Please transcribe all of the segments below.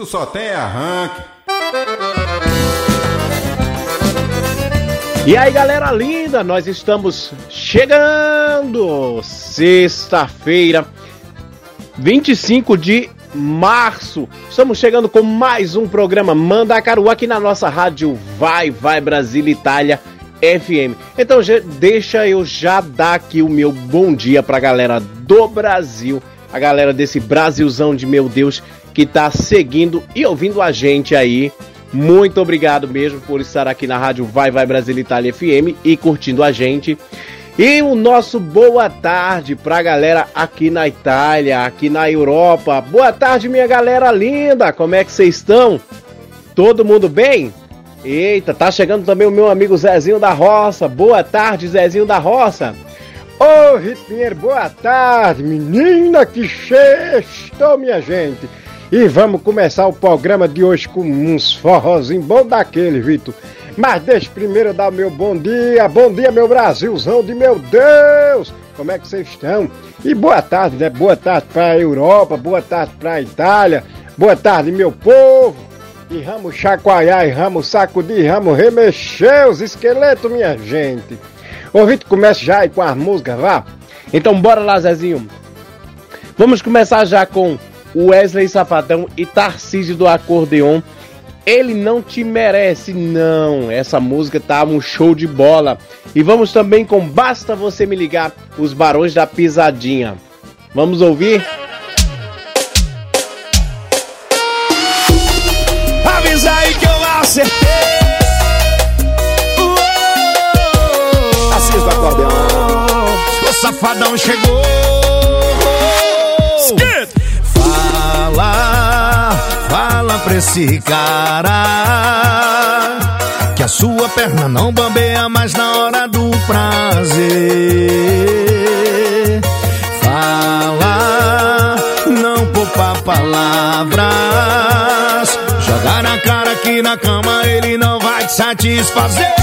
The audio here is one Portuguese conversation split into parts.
Tu só tem arranque. E aí, galera linda, nós estamos chegando sexta-feira, 25 de março. Estamos chegando com mais um programa Mandacaru aqui na nossa rádio Vai Vai Brasil Itália FM. Então, deixa eu já dar aqui o meu bom dia pra galera do Brasil a galera desse Brasilzão de meu Deus que tá seguindo e ouvindo a gente aí. Muito obrigado mesmo por estar aqui na rádio Vai Vai Brasil Itália FM e curtindo a gente. E o nosso boa tarde pra galera aqui na Itália, aqui na Europa. Boa tarde, minha galera linda. Como é que vocês estão? Todo mundo bem? Eita, tá chegando também o meu amigo Zezinho da Roça. Boa tarde, Zezinho da Roça. Ô, Ritmieiro, boa tarde, menina que sextou, minha gente. E vamos começar o programa de hoje com uns forrozinhos bom daquele, Vitor. Mas deixa primeiro dar meu bom dia. Bom dia, meu Brasilzão de meu Deus. Como é que vocês estão? E boa tarde, né? Boa tarde pra Europa, boa tarde pra Itália, boa tarde, meu povo. E vamos chacoalhar, e vamos sacudir, vamos remexer os esqueletos, minha gente. Ô Vitor, começa já aí com as músicas, vá? Então bora lá, Zezinho. Vamos começar já com Wesley Safadão e Tarcísio do Acordeon. Ele não te merece, não. Essa música tá um show de bola. E vamos também com Basta Você Me Ligar, os Barões da Pisadinha. Vamos ouvir? Avisa aí que eu acertei. safadão chegou. Fala, esse cara que a sua perna não bambeia mais na hora do prazer. Fala, não poupa palavras. Jogar na cara que na cama ele não vai te satisfazer.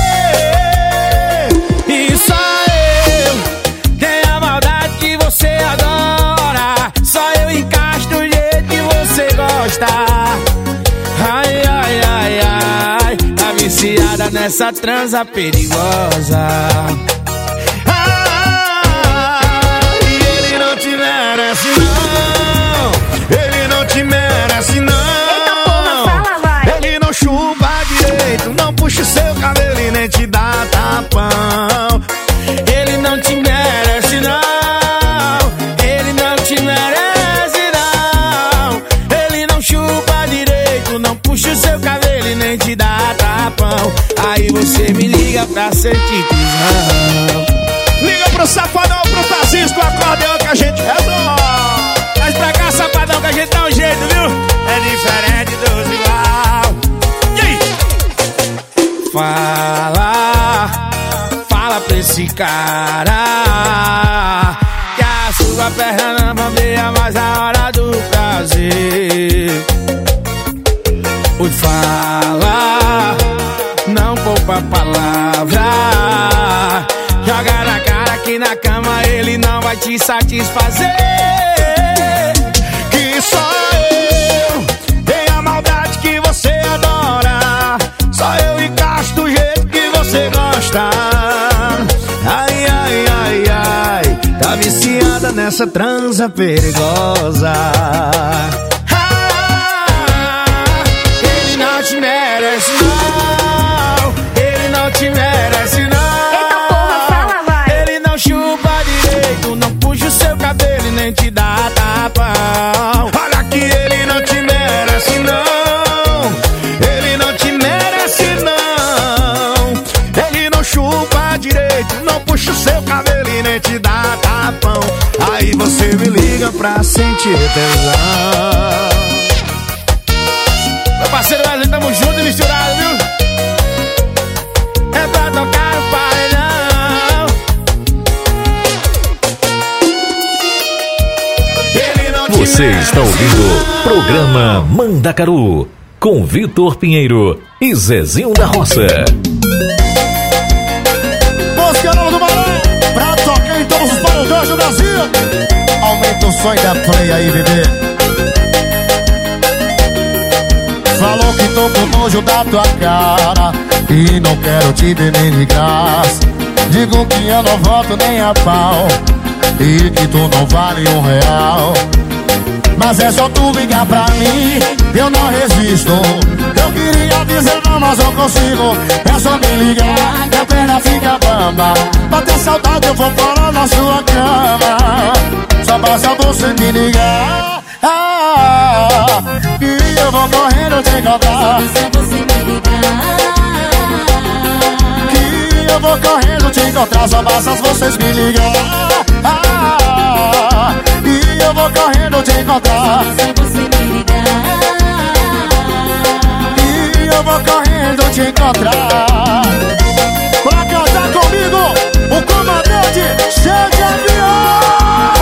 Nessa transa perigosa. Ai, ele não te merece, não. Ele não te merece, não. Ele não chupa direito, não puxa o seu cabelo e nem te dá tapão. Ele não te merece, não. puxa o seu cabelo e nem te dá tapão. Aí você me liga pra sentir tesão. Liga pro safadão, pro do acordeão que a gente resolve. Traz pra cá, safadão, que a gente dá um jeito, viu? É diferente dos igual. E aí? Fala, fala pra esse cara. Que a sua perna não bambeia mais a hora do prazer. Oi, fala, poupa palavra. Joga na cara que na cama ele não vai te satisfazer. Que só eu tenho a maldade que você adora. Só eu encaixo do jeito que você gosta. Ai, ai, ai, ai, tá viciada nessa transa perigosa. Me liga pra sentir tesão. parceiro Wesley, tamo junto e misturado, viu? É pra tocar o paredão. Você está ouvindo não. Programa Mandacaru com Vitor Pinheiro e Zezinho da Roça. Música do Barão, pra tocar em todos os paredões do Brasil. Aumenta o som da play aí, bebê. Falou que tô com nojo da tua cara E não quero te ver nem de graça Digo que eu não volto nem a pau E que tu não vale um real Mas é só tu ligar pra mim. Eu não resisto. Eu queria dizer não, mas não consigo. É só me ligar Que a perna fica bamba. Bater saudade eu vou parar na sua cama. Só basta você me ligar. Ah, eu vou correndo te encontrar Que eu vou correndo te encontrar. Só basta vocês me ligar. Ah, E eu vou correndo te encontrar. E eu vou correndo te encontrar. Pra cantar comigo O comandante Cheio de avião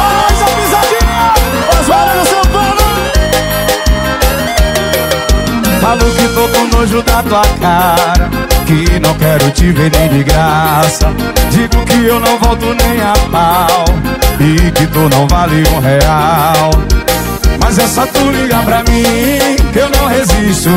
Falo que tô com nojo da tua cara Que não quero te ver nem de graça. Digo que eu não volto nem a pau E que tu não vale um real. Mas é só tu ligar pra mim Que eu não resisto.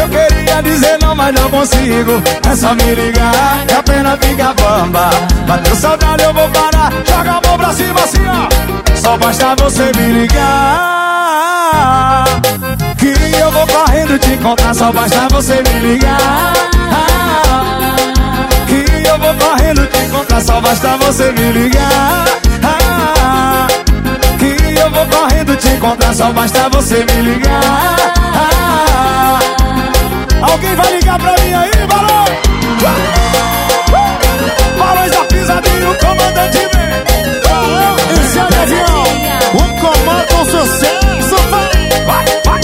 Eu queria dizer não, mas não consigo. É só me ligar que a pena fica bamba. Bateu saudade, eu vou parar. Joga a mão pra cima assim, ó. Só basta você me ligar que eu vou correndo te encontrar, só basta você me ligar. Que eu vou correndo te encontrar, só basta você me ligar. Que eu vou correndo te encontrar, só basta você me ligar. Alguém vai ligar pra mim aí, Barão? Barões da pisadinha, o comandante vem. Barão, É o comando o sucesso vai vai, vai.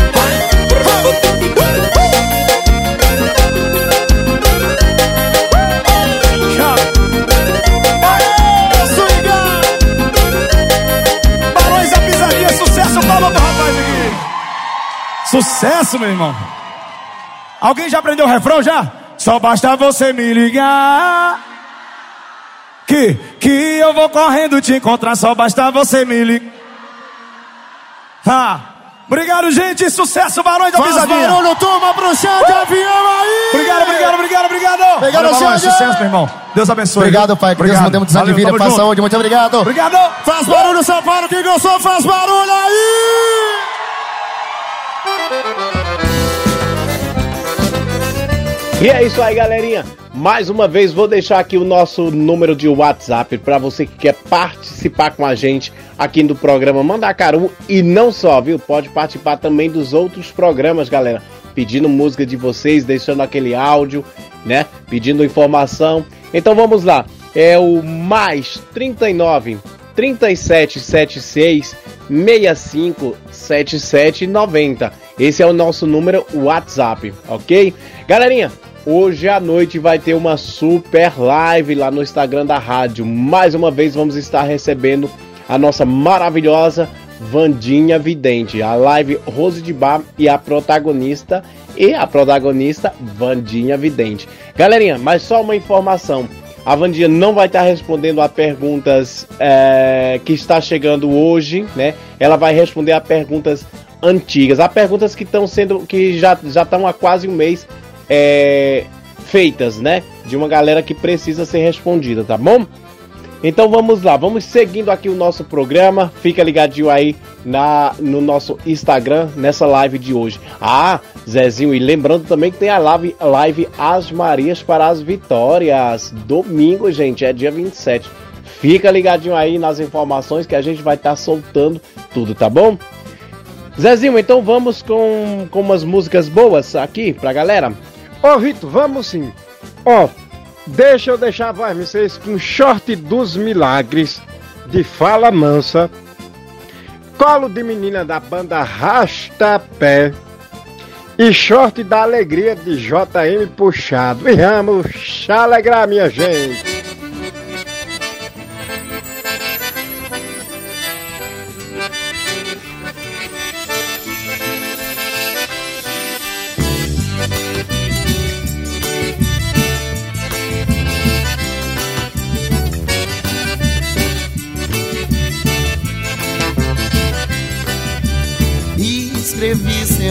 Sucesso, meu irmão. Alguém já aprendeu o refrão já? Só basta você me ligar. Que, que eu vou correndo te encontrar, só basta você me ligar. Ah, obrigado, gente. Sucesso, Barões da Faz Pisadinha. barulho, turma, pro chão de avião aí Obrigado, obrigado, obrigado, obrigado. Obrigado, Valeu, Xande. Sucesso, meu irmão. Deus abençoe. Obrigado, pai, que Deus Obrigado. muitos anos de vida, paz, saúde, muito obrigado Obrigado. Faz barulho, São Paulo, quem gostou, faz barulho aí E é isso aí, galerinha. Mais uma vez vou deixar aqui o nosso número de WhatsApp para você que quer participar com a gente aqui no programa Mandacaru e não só, viu? Pode participar também dos outros programas, galera. Pedindo música de vocês, deixando aquele áudio, né? Pedindo informação. Então vamos lá. É o mais 39 3776 65 77 90. Esse é o nosso número WhatsApp, ok? Galerinha, hoje à noite vai ter uma super live lá no Instagram da rádio. Mais uma vez vamos estar recebendo a nossa maravilhosa Vandinha Vidente, a live Rose de Bar e a protagonista e a protagonista Vandinha Vidente. Galerinha, mas só uma informação. A Vandinha não vai estar respondendo a perguntas é, que está chegando hoje, né? Ela vai responder a perguntas antigas, a perguntas que estão sendo, que já já estão há quase um mês é, feitas, né? De uma galera que precisa ser respondida, tá bom? Então vamos lá, vamos seguindo aqui o nosso programa. Fica ligadinho aí na, no nosso Instagram nessa live de hoje. Ah, Zezinho, e lembrando também que tem a live, live As Marias para as Vitórias. Domingo, gente, é dia 27. Fica ligadinho aí nas informações que a gente vai estar soltando tudo, tá bom? Zezinho, então vamos com, com umas músicas boas aqui pra galera. Ô Vitor, vamos sim. Ó, deixa eu deixar vai, vocês com short dos milagres de Fala Mansa, colo de menina da banda Rastapé e short da alegria de JM puxado. E vamos alegrar, minha gente.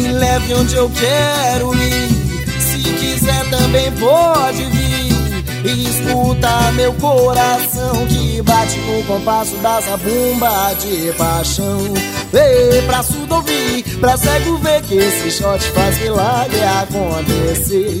me leve onde eu quero ir. Se quiser também pode vir. E escuta meu coração que bate no compasso da zabumba de paixão. Ei, pra surdo ouvir, pra cego ver que esse shot faz milagre acontecer.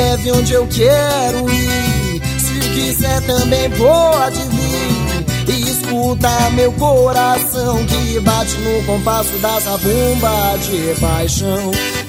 leve onde eu quero ir. Se quiser também pode vir. E escuta meu coração que bate no compasso da zabumba de paixão.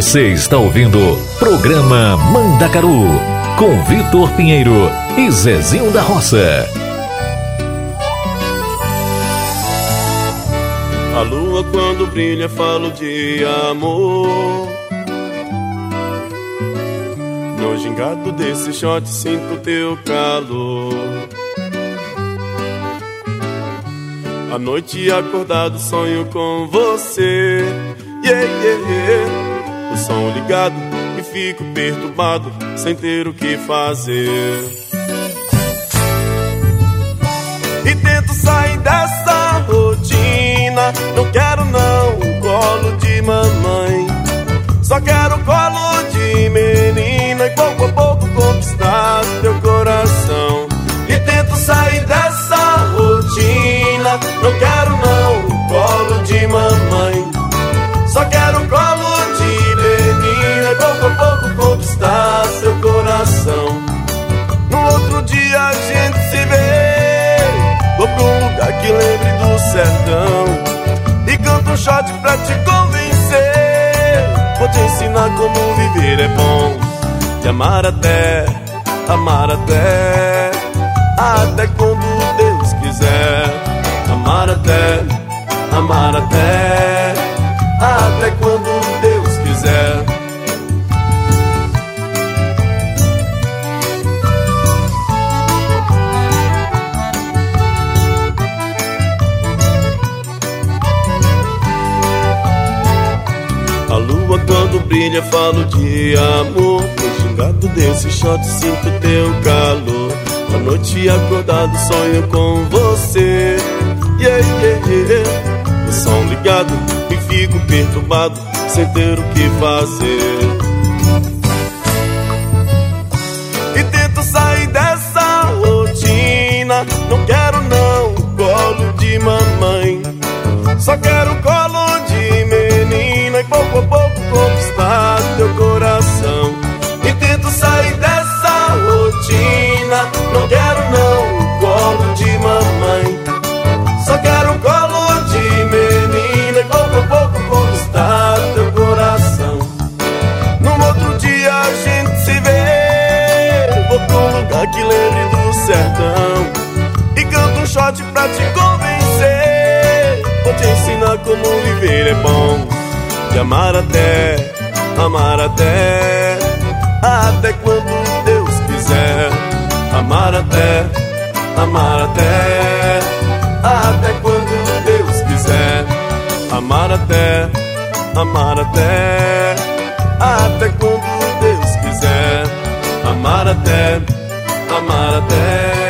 Você está ouvindo Programa Mandacaru com Vitor Pinheiro e Zezinho da Roça. A lua quando brilha falo de amor. No gingado desse shot sinto teu calor. À noite acordado sonho com você. Yeah, yeah, yeah. O som ligado e fico perturbado sem ter o que fazer. Sertão. E canto um shot pra te convencer. Vou te ensinar como viver é bom. E amar até, amar até. Até quando Deus quiser. Amar até, amar até. Até quando brilha falo de amor. No gingado desse shot sinto teu calor. À noite acordado sonho com você. Yeah, yeah, yeah. O som ligado e fico perturbado Sem ter o que fazer. E tento sair dessa rotina. Não quero não colo de mamãe. Só quero colo shot pra te convencer. Vou te ensinar como viver é bom. E amar até, amar até. Até quando Deus quiser. Amar até, amar até. Até quando Deus quiser. Amar até, amar até. Até quando Deus quiser. Amar até, amar Até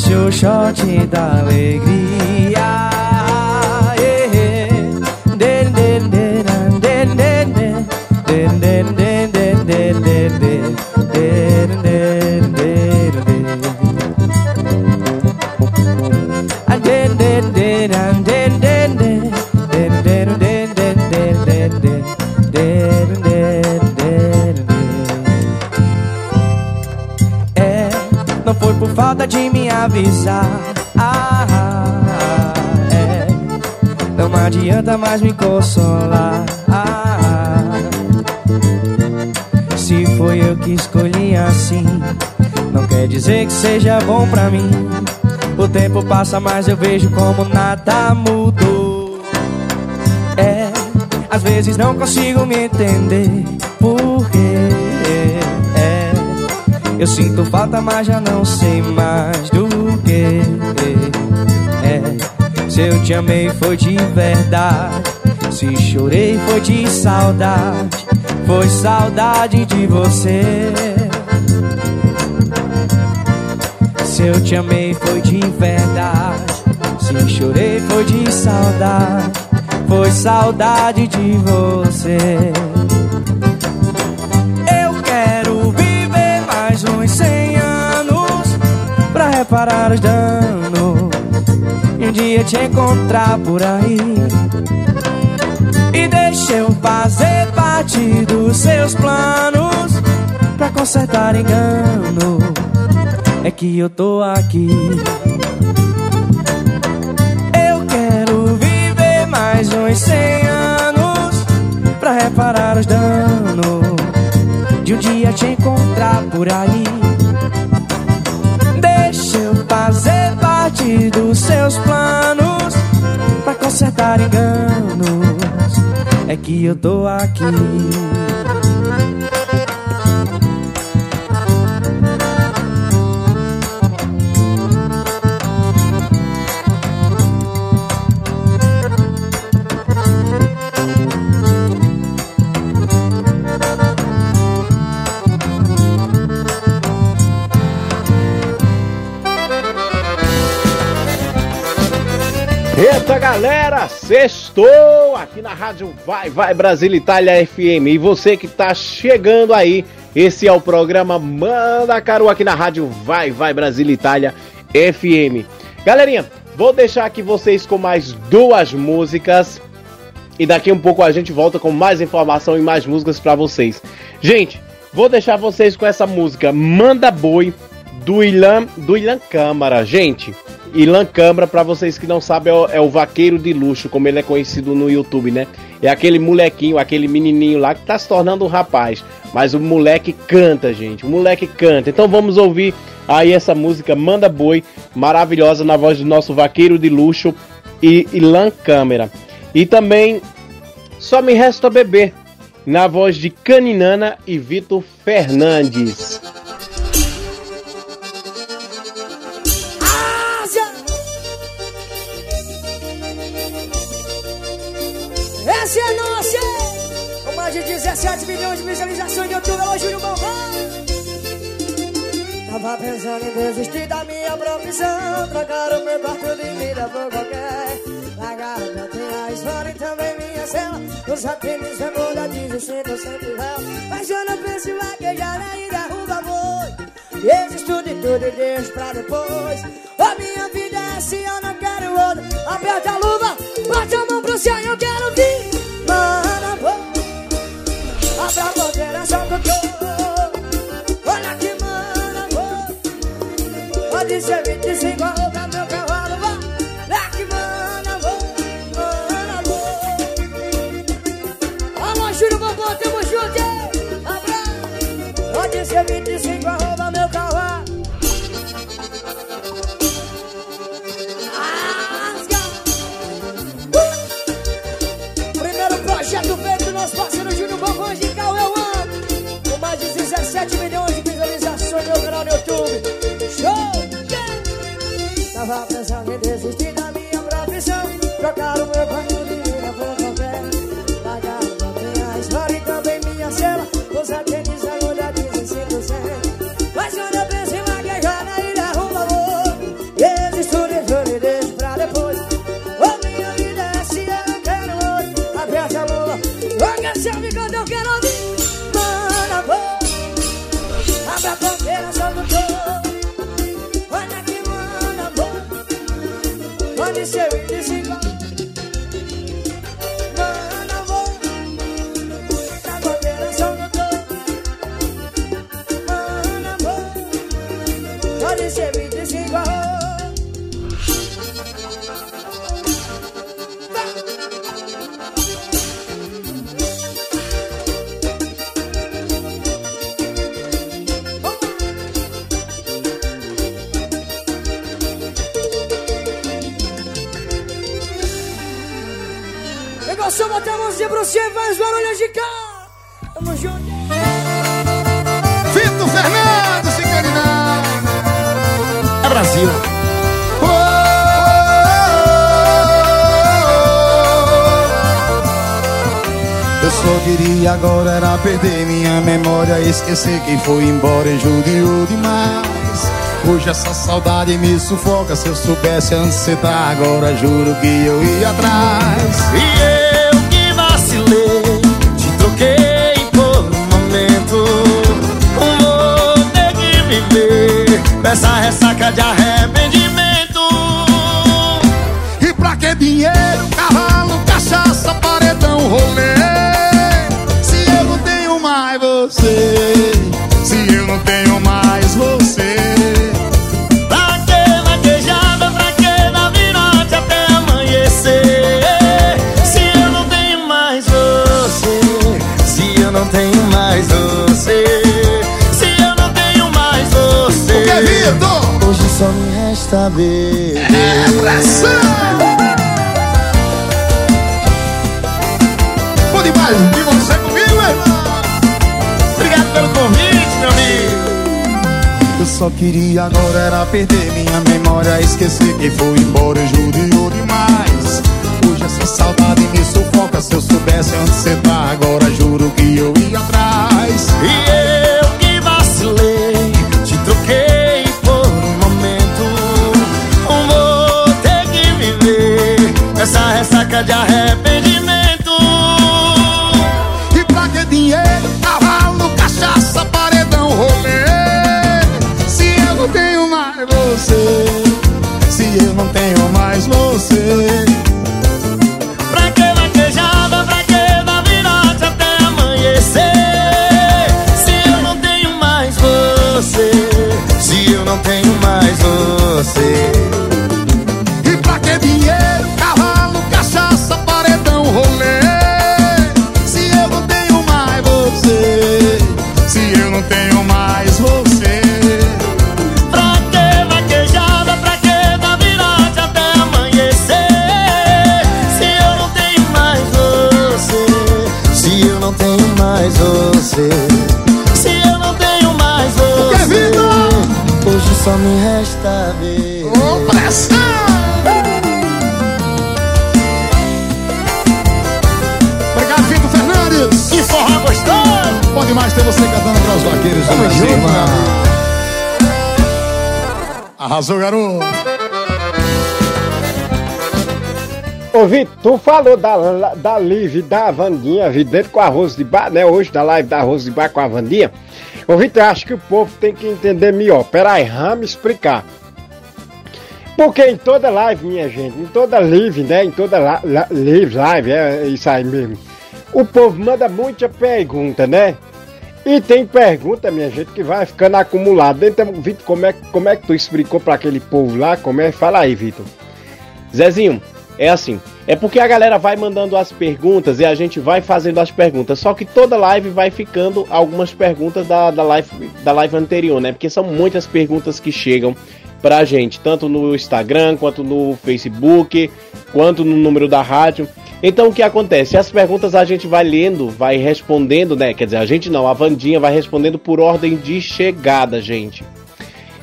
休少记大泪。Mais me consolar. Se foi eu que escolhi assim, não quer dizer que seja bom pra mim. O tempo passa, mas eu vejo como nada mudou. É, às vezes não consigo me entender. Por quê? É, eu sinto falta, mas já não sei mais do que. Se eu te amei foi de verdade. Se chorei foi de saudade. Foi saudade de você. Se eu te amei foi de verdade. Se chorei foi de saudade. Foi saudade de você. Eu quero viver mais uns 100 anos pra reparar os danos. Um dia te encontrar por aí. E deixa eu fazer parte dos seus planos Pra consertar engano. É que eu tô aqui. Eu quero viver mais uns 100 anos Pra reparar os danos De um dia te encontrar por aí dos seus planos Pra consertar enganos é que eu tô aqui. Eita galera, sextou aqui na rádio Vai Vai Brasil Itália FM. E você que tá chegando aí, esse é o programa Manda Caro aqui na rádio Vai Vai Brasil Itália FM. Galerinha, vou deixar aqui vocês com mais duas músicas. E daqui um pouco a gente volta com mais informação e mais músicas para vocês. Gente, vou deixar vocês com essa música Manda Boi do Ilan, do Ilan Câmara. Gente, Ilan Câmara, para vocês que não sabem, é o, é o, vaqueiro de luxo, como ele é conhecido no YouTube, né? É aquele molequinho, aquele menininho lá que tá se tornando um rapaz. Mas o moleque canta, gente. O moleque canta. Então vamos ouvir aí essa música Manda Boi, maravilhosa na voz do nosso vaqueiro de luxo e Ilan Câmara. E também Só Me Resta Beber, na voz de Caninana e Vitor Fernandes. Pensando em desistir da minha profissão. Trocar o meu quarto de vida por qualquer Largar pra ter a história e também minha cela. Usar tênis, bermuda, desistindo sempre véu Mas eu não penso em vaquejar nem derruba boi E existo de tudo e deixo pra depois. A minha vida é assim, eu não quero outra. Aperta a luva, bate a mão pro céu, eu quero vir. Mana, vou Abra a bandeira, é só que ser 25 arroba meu cavalo, vá. É que mana, vou Mana, vou. Alô, Júlio Bombom, tamo junto, hein? Abra Pode ser 25 Esquecer quem foi embora judiou demais Hoje essa saudade me sufoca Se eu soubesse antes você tá agora Juro que eu ia atrás E eu que vacilei, te troquei por um momento. Vou ter que viver com essa ressaca de arrependimento. Resta beber. É! Bom demais, e você comigo, irmão? Obrigado pelo convite, meu amigo. Eu só queria agora era perder minha memória Esquecer quem foi embora e judiou demais Hoje essa saudade me sufoca Se eu soubesse onde você tá agora Juro que eu ia atrás E eu que vacilei, de arrependimento. E pra que dinheiro, cavalo, cachaça, paredão, rolê Se eu não tenho mais você Se eu não tenho mais você Pra que vaquejada, pra que dar virote até amanhecer? Se eu não tenho mais você, se eu não tenho mais você. Só me resta ver. Ô, pressão! Obrigado, Vitor Fernandes Que forró gostoso! Pode mais ter você cantando para os vaqueiros do Brasil. Arrasou, garoto Ô, Vitor, tu falou da, da live da Vandinha, vidente com arroz de bar, né? Hoje, da live da arroz de bar com a Vandinha. Ô, Vitor, acho que o povo tem que entender melhor. Pera aí, vamos explicar. Porque em toda live, minha gente, em toda live, né? Em toda live, live, é isso aí mesmo. O povo manda muita pergunta, né? E tem pergunta, minha gente, que vai ficando acumulada. Então, Vitor, como é, como é que tu explicou para aquele povo lá? Como é? Fala aí, Vitor. Zezinho, é assim. É porque a galera vai mandando as perguntas e a gente vai fazendo as perguntas. Só que toda live vai ficando algumas perguntas da, da, live, da live anterior, né? Porque são muitas perguntas que chegam pra gente, tanto no Instagram, quanto no Facebook, quanto no número da rádio. Então o que acontece? As perguntas a gente vai lendo, vai respondendo, né? Quer dizer, a gente não, a Vandinha vai respondendo por ordem de chegada, gente.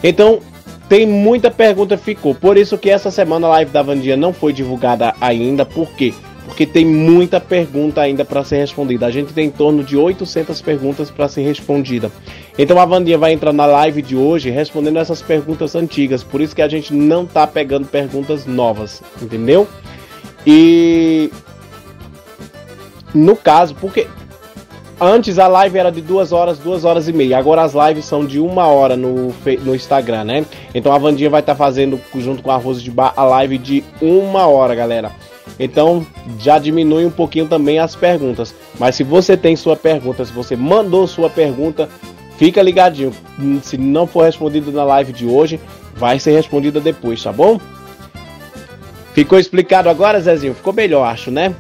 Então, tem muita pergunta ficou. Por isso que essa semana a live da Vandinha não foi divulgada ainda. Por quê? Porque tem muita pergunta ainda para ser respondida. A gente tem em torno de 800 perguntas para ser respondida. Então a Vandinha vai entrar na live de hoje respondendo essas perguntas antigas. Por isso que a gente não tá pegando perguntas novas, entendeu? E no caso, porque Antes a live era de duas horas, duas horas e meia. Agora as lives são de uma hora no, no Instagram, né? Então a Vandinha vai estar tá fazendo, junto com a Rose de Bar, a live de uma hora, galera. Então já diminui um pouquinho também as perguntas. Mas se você tem sua pergunta, se você mandou sua pergunta, fica ligadinho. Se não for respondido na live de hoje, vai ser respondida depois, tá bom? Ficou explicado agora, Zezinho? Ficou melhor, acho, né?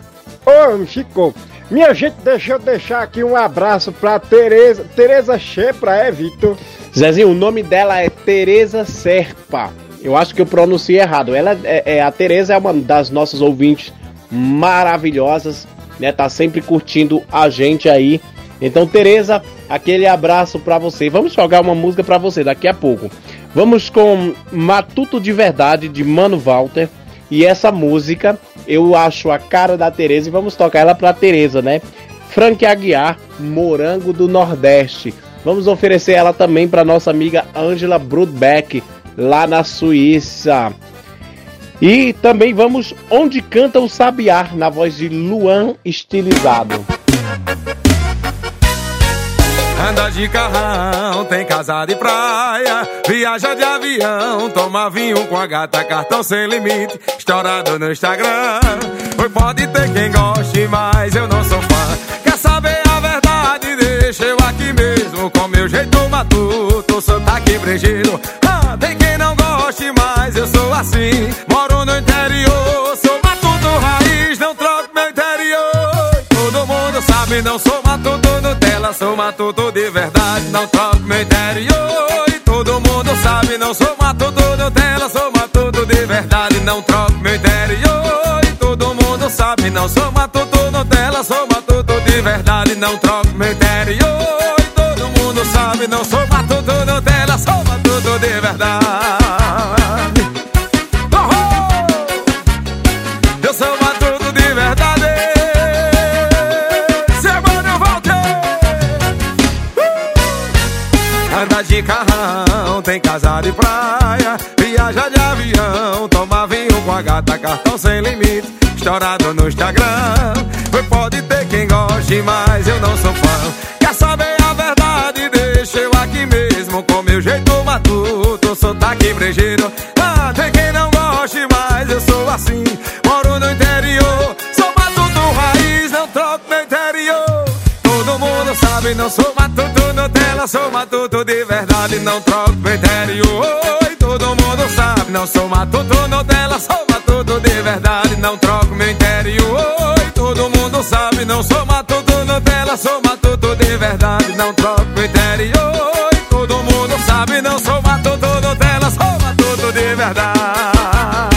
Oh, ficou. Minha gente, deixa eu deixar aqui um abraço pra Tereza, Tereza Chepra, é, Vitor? Zezinho, o nome dela é Tereza Serpa. Eu acho que eu pronunciei errado. Ela é, é a Tereza é uma das nossas ouvintes maravilhosas, né? Tá sempre curtindo a gente aí. Então, Tereza, aquele abraço pra você. Vamos jogar uma música pra você daqui a pouco. Vamos com Matuto de Verdade de Mano Walter. E essa música eu acho a cara da Tereza e vamos tocar ela pra Tereza, né? Frank Aguiar, Morango do Nordeste. Vamos oferecer ela também para nossa amiga Angela Brudbeck, lá na Suíça. E também vamos Onde Canta o Sabiá, na voz de Luan Estilizado. Anda de carrão, tem casa de praia, viaja de avião, toma vinho com a gata, cartão sem limite, estourado no Instagram. Oi, pode ter quem goste, mas eu não sou fã. Quer saber a verdade? Deixa eu aqui mesmo, com meu jeito matuto, sotaque brejeiro. Ah, tem quem não goste, mas eu sou assim. Moro no interior, sou matuto raiz, não troco meu interior. Todo mundo sabe, não sou matuto Nutella, sou matuto de verdade, não troco meu interior. E todo mundo sabe, não sou matuto Nutella, sou matuto de verdade, não troco meu interior. E todo mundo sabe, não sou matuto Nutella, sou matuto de verdade, não troco meu interior. E todo mundo sabe, não sou matuto Nutella, sou matuto de verdade. De carrão, tem casa de praia, viaja de avião, toma vinho com a gata, cartão sem limite, estourado no Instagram. Pode ter quem goste, mas eu não sou fã. Quer saber a verdade? Deixa eu aqui mesmo com meu jeito matuto, sotaque brejeiro. Ah, tem quem não goste, mas eu sou assim. Moro no interior, sou matuto raiz, não troco meu interior. Todo mundo sabe, não sou matuto Sou matuto de verdade, não troco interior. E todo mundo sabe, não sou matuto Nutella, sou matuto de verdade, não troco meu interior. E todo mundo sabe, não sou matuto Nutella, sou matuto de verdade, não troco interior. E todo mundo sabe, não sou matuto Nutella, sou matuto de verdade.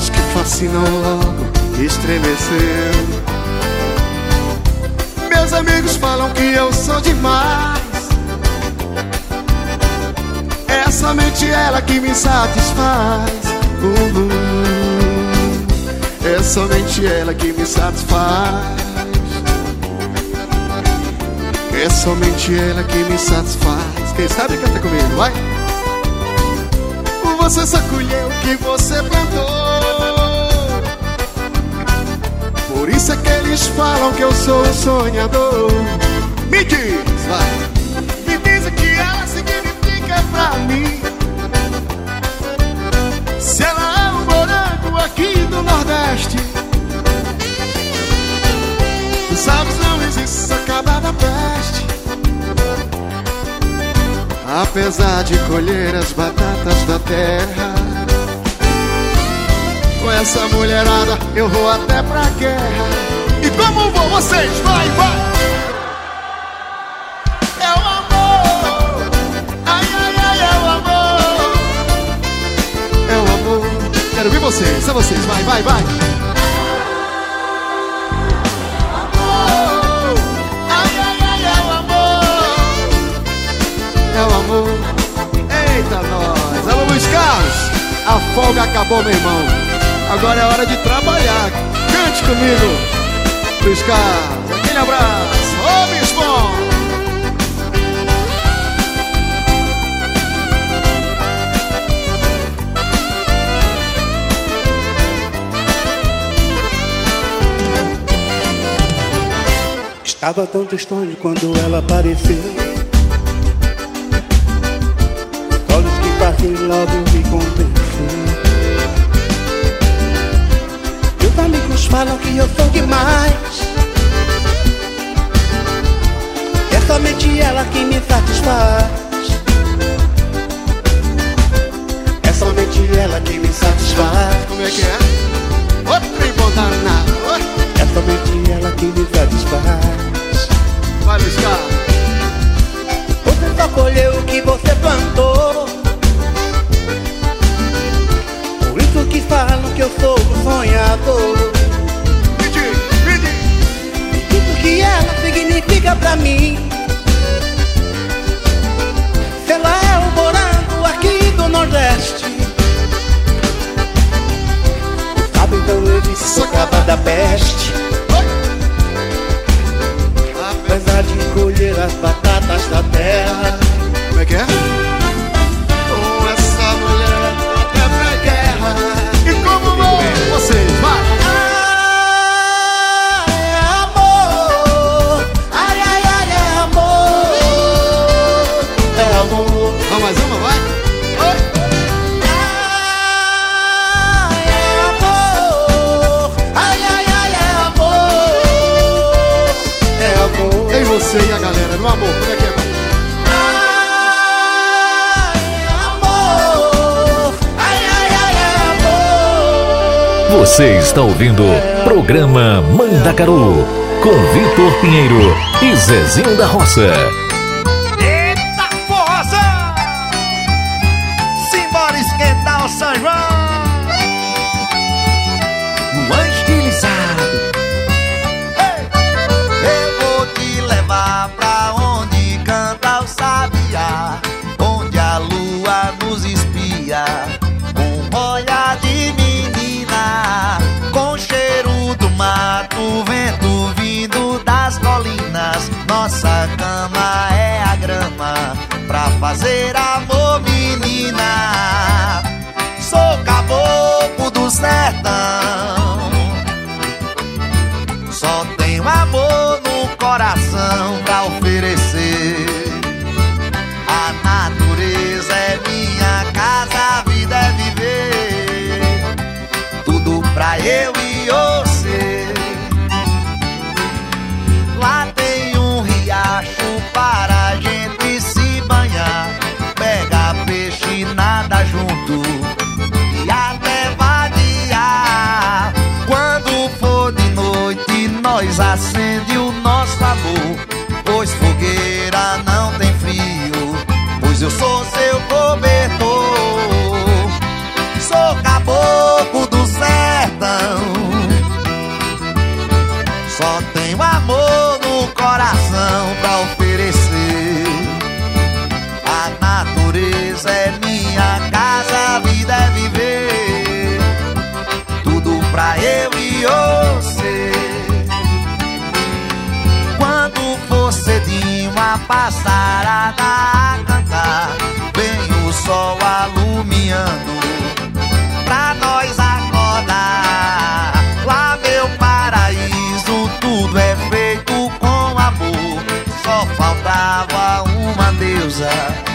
Olhos que fascinam logo estremeceu. Meus amigos falam que eu sou demais. É somente ela que me satisfaz. Uhum. É somente ela que me satisfaz. É somente ela que me satisfaz. Quem sabe canta comigo, vai. Você só colheu o que você plantou. Por isso é que eles falam que eu sou um sonhador. Me diz, vai. Apesar de colher as batatas da terra Com essa mulherada eu vou até pra guerra E como vão vocês? Vai, vai! É o amor Ai, ai, ai, é o amor É o amor Quero ver vocês, são vocês, vai, vai, vai! A folga acabou, meu irmão. Agora é hora de trabalhar. Cante comigo. Luiz Carlos, aquele abraço. Ô, Bispão! Estava tão tristonho quando ela apareceu Olhos que partem logo falam que eu sou demais. É somente ela que me satisfaz. É somente ela que me satisfaz. Como é que é? Outro bom danado. É somente ela que me satisfaz. Vai, Carlos. Você só colheu o que você plantou. Por isso que falam que eu sou um sonhador. Que ela significa pra mim. Se ela é o morango aqui do Nordeste. Sabe então eu disse socava da peste. Apesar de colher as batatas da terra. Como é que é? Com essa mulher é pra guerra. E como vão vocês? Vai! Você e a galera no amor, como é que é? vai? Amor, ai ai ai amor. Você está ouvindo Programa Mandacaru com Vitor Pinheiro e Zezinho da Roça. Pois eu uma deusa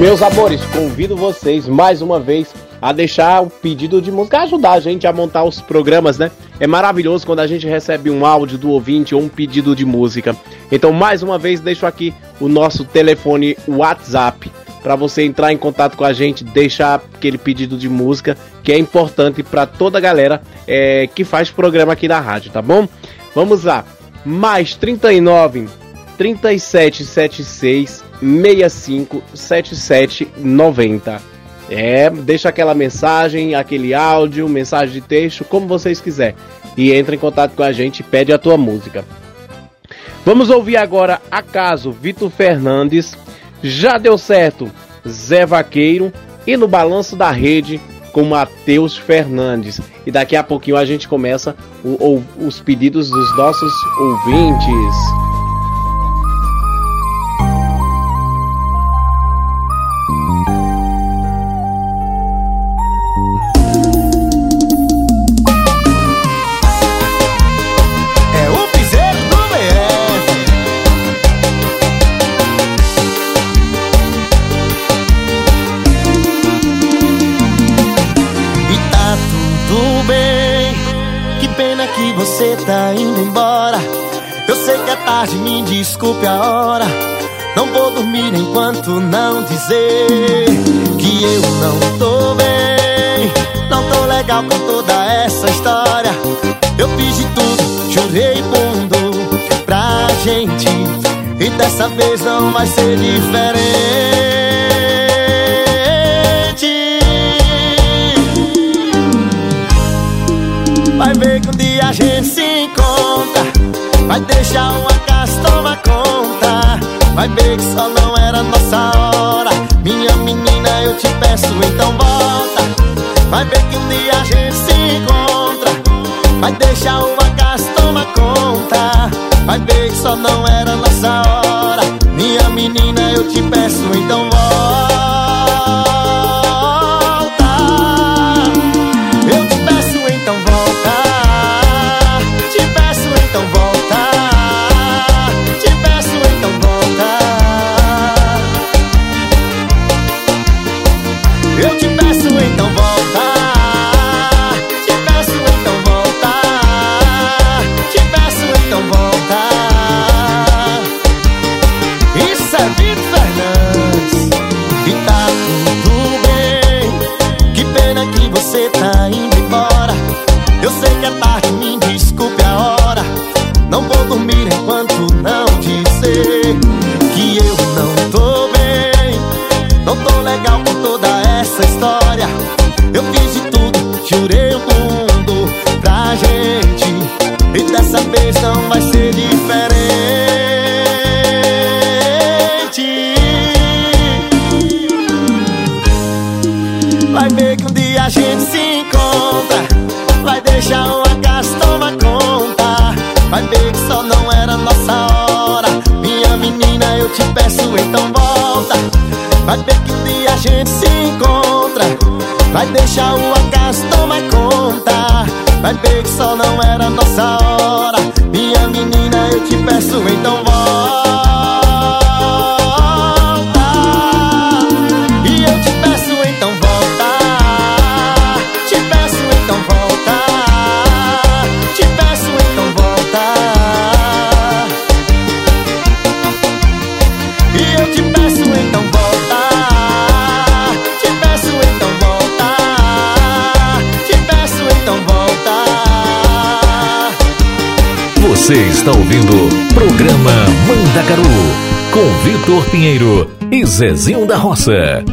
Meus amores, convido vocês mais uma vez a deixar o pedido de música, ajudar a gente a montar os programas, né? É maravilhoso quando a gente recebe um áudio do ouvinte ou um pedido de música. Então, mais uma vez, deixo aqui o nosso telefone WhatsApp para você entrar em contato com a gente, deixar aquele pedido de música que é importante para toda a galera é, que faz programa aqui na rádio, tá bom? Vamos lá, mais 39 3776 65 77 90. É, deixa aquela mensagem, aquele áudio, mensagem de texto, como vocês quiserem. E entra em contato com a gente e pede a tua música. Vamos ouvir agora Acaso Vitor Fernandes, Já Deu Certo, Zé Vaqueiro e no Balanço da Rede com Matheus Fernandes. E daqui a pouquinho a gente começa o, o, os pedidos dos nossos ouvintes. Você tá indo embora. Eu sei que é tarde, me desculpe a hora. Não vou dormir enquanto não dizer que eu não tô bem. Não tô legal com toda essa história. Eu fiz de tudo, jurei mundo pra gente. E dessa vez não vai ser diferente. A gente se encontra. Vai deixar uma casa conta. Vai ver que só não era nossa hora. Minha menina, eu te peço, então volta. Vai ver que um dia a gente se encontra. Vai deixar uma casa tomar conta. Vai ver que só não era nossa hora. Minha menina, eu te peço, Vai deixar uma casa tomar conta Vai ver que só não era nossa hora está ouvindo programa Mandacaru com Vitor Pinheiro e Zezinho da Roça.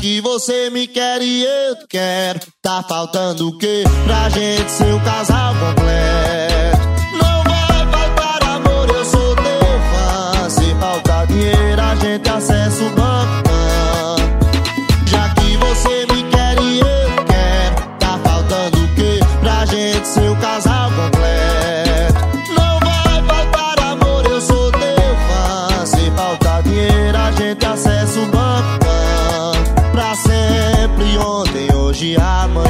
Que você me quer e eu quero. Tá faltando o quê pra gente ser o casal De amanhã.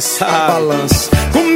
Só pra cessar.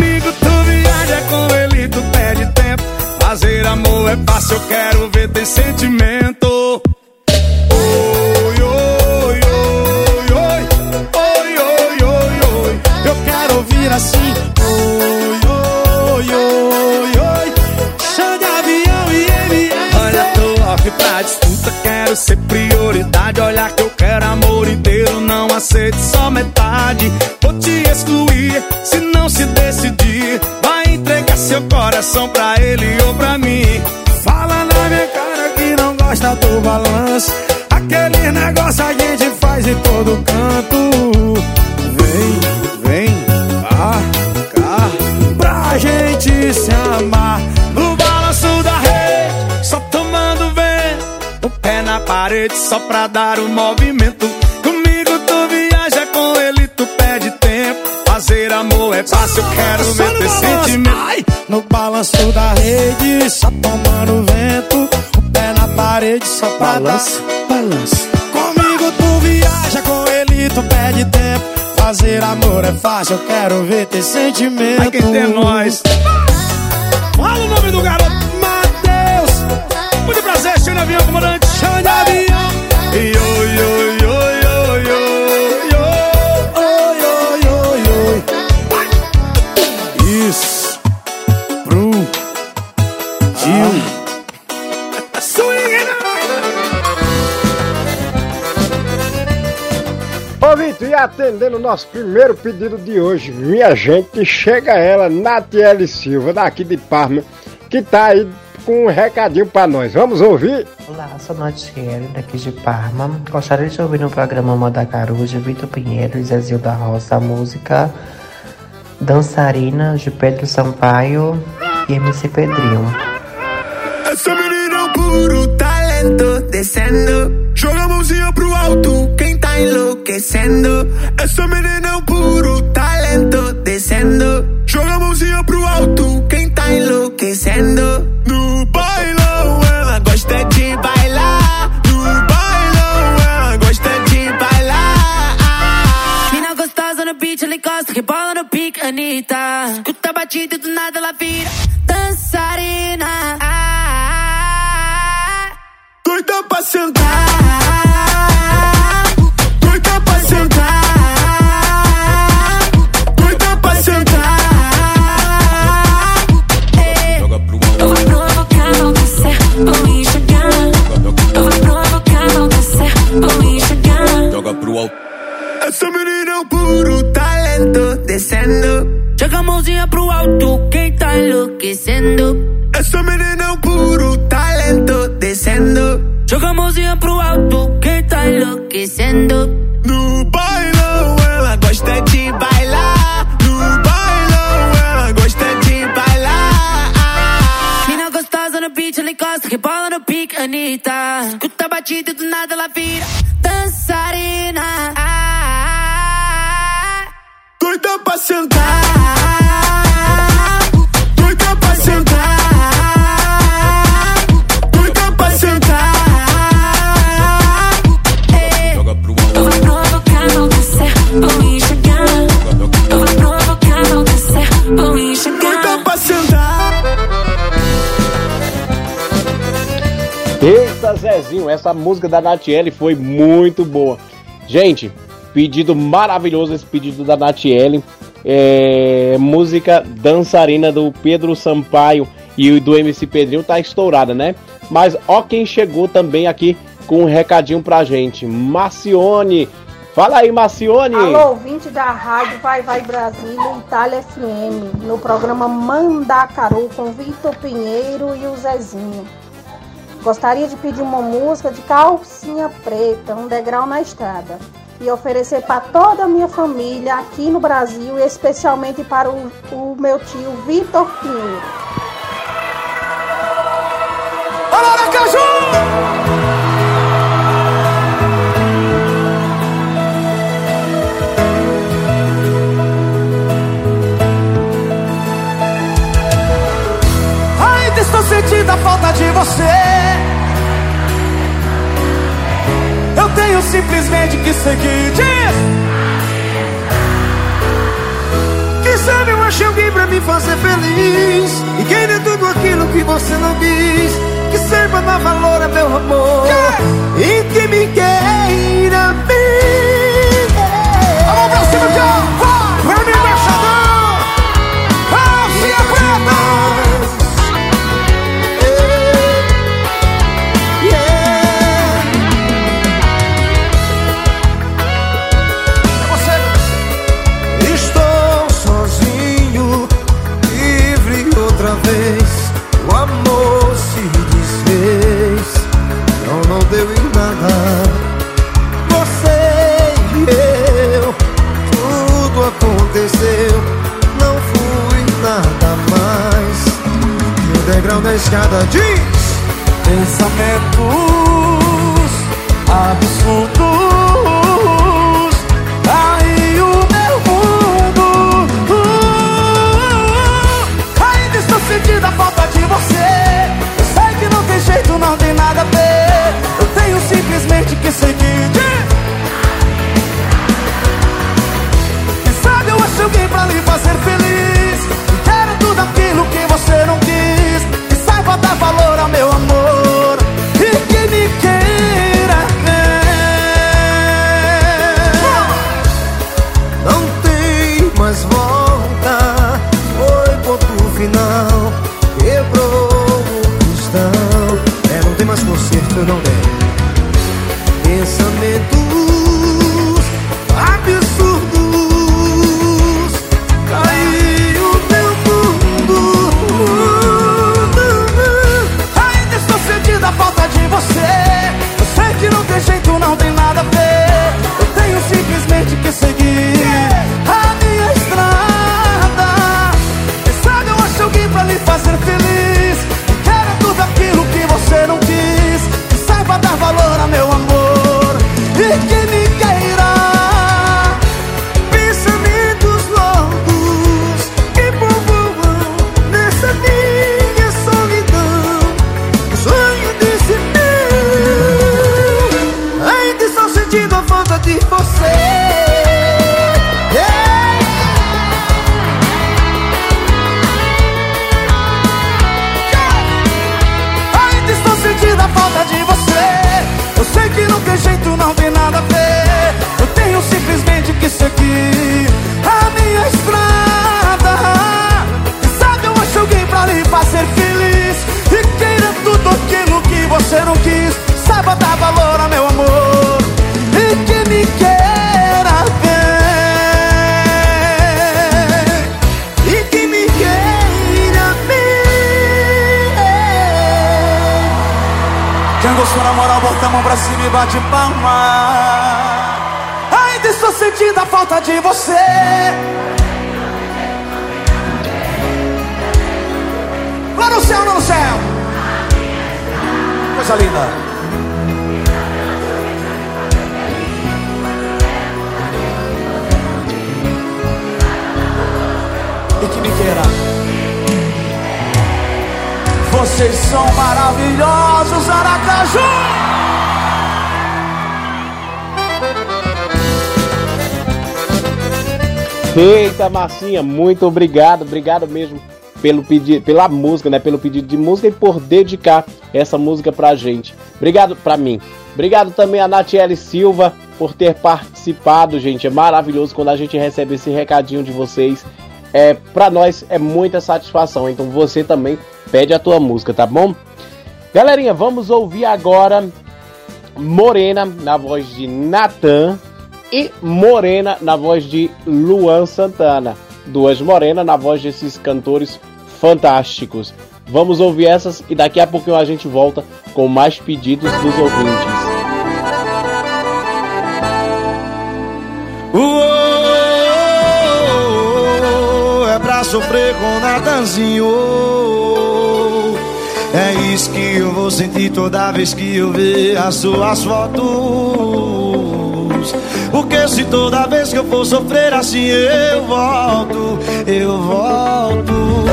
Só pra dar o movimento. Comigo tu viaja, com ele tu perde tempo. Fazer amor é fácil, eu quero ver balanço, sentimento. ai, no balanço da rede, só tomando vento. O pé na parede só pra Balanço, dar. Balanço. Comigo tu viaja, com ele tu perde tempo. Fazer amor é fácil, eu quero ver ter sentimento. Ai, quem tem nós. Fala o nome do garoto. Matheus. Muito prazer, Xande Avião, comandante. Avião. Atendendo o nosso primeiro pedido de hoje, minha gente, chega ela, Natiele Silva, daqui de Parma, que tá aí com um recadinho pra nós. Vamos ouvir? Olá, sou Natiele, daqui de Parma. Gostaria de ouvir no programa Moda Caruja, Vitor Pinheiro e Zezil da Roça a música Dançarina de Pedro Sampaio e MC Pedrinho. Essa menina é um puro talento descendo. Joga a mãozinha pro alto, quem tá enlouquecendo. Essa menina é um puro talento descendo. Joga a mãozinha pro alto, quem tá enlouquecendo. Encosta, rebola no pique, Anitta. Escuta a batida e do nada ela vira dançarina. Ah, Doida pra sentar. Tá enlouquecendo. Essa menina é um puro talento descendo. Joga a mãozinha pro alto, quem tá enlouquecendo. No bailão ela gosta de bailar. No bailão ela gosta de bailar. Mina gostosa no beat, ela encosta, rebola no pique, Anitta. Escuta a batida e do nada ela vira dançarina. Doida pra sentar. Zezinho, essa música da Natiele foi muito boa. Gente, pedido maravilhoso esse pedido da Natiele. É, música dançarina do Pedro Sampaio e do MC Pedrinho tá estourada, né? Mas ó quem chegou também aqui com um recadinho pra gente. Marcione. Fala aí, Marcione. Alô, ouvinte da rádio Vai Vai Brasília, Itália FM, no programa Mandacaru com Vitor Pinheiro e o Zezinho. Gostaria de pedir uma música de calcinha preta, um degrau na estrada, e oferecer para toda a minha família aqui no Brasil e especialmente para o, o meu tio Vitor Pinheiro. Alô, Aracaju! Sentindo a falta de você. Tenho simplesmente que seguir. Diz! Que sabe eu achei alguém pra me fazer feliz. E querer tudo aquilo que você não quis. Que saiba dar valor a meu amor. E que me queira bem. Escada diz: Pensamentos Eita, Marcinha, muito obrigado, obrigado mesmo pelo pedido, pela música, né? Pelo pedido de música e por dedicar essa música pra gente. Obrigado pra mim. Obrigado também a Natiele Silva por ter participado, gente. É maravilhoso quando a gente recebe esse recadinho de vocês. É, pra nós é muita satisfação. Então você também pede a tua música, tá bom? Galerinha, vamos ouvir agora Morena na voz de Natan e Morena na voz de Luan Santana. Duas Morena na voz desses cantores fantásticos. Vamos ouvir essas e daqui a pouquinho a gente volta com mais pedidos dos ouvintes. É pra sofrer com Natanzinho. É isso que eu vou sentir toda vez que eu ver as suas fotos. Porque se toda vez que eu for sofrer assim eu volto, eu volto,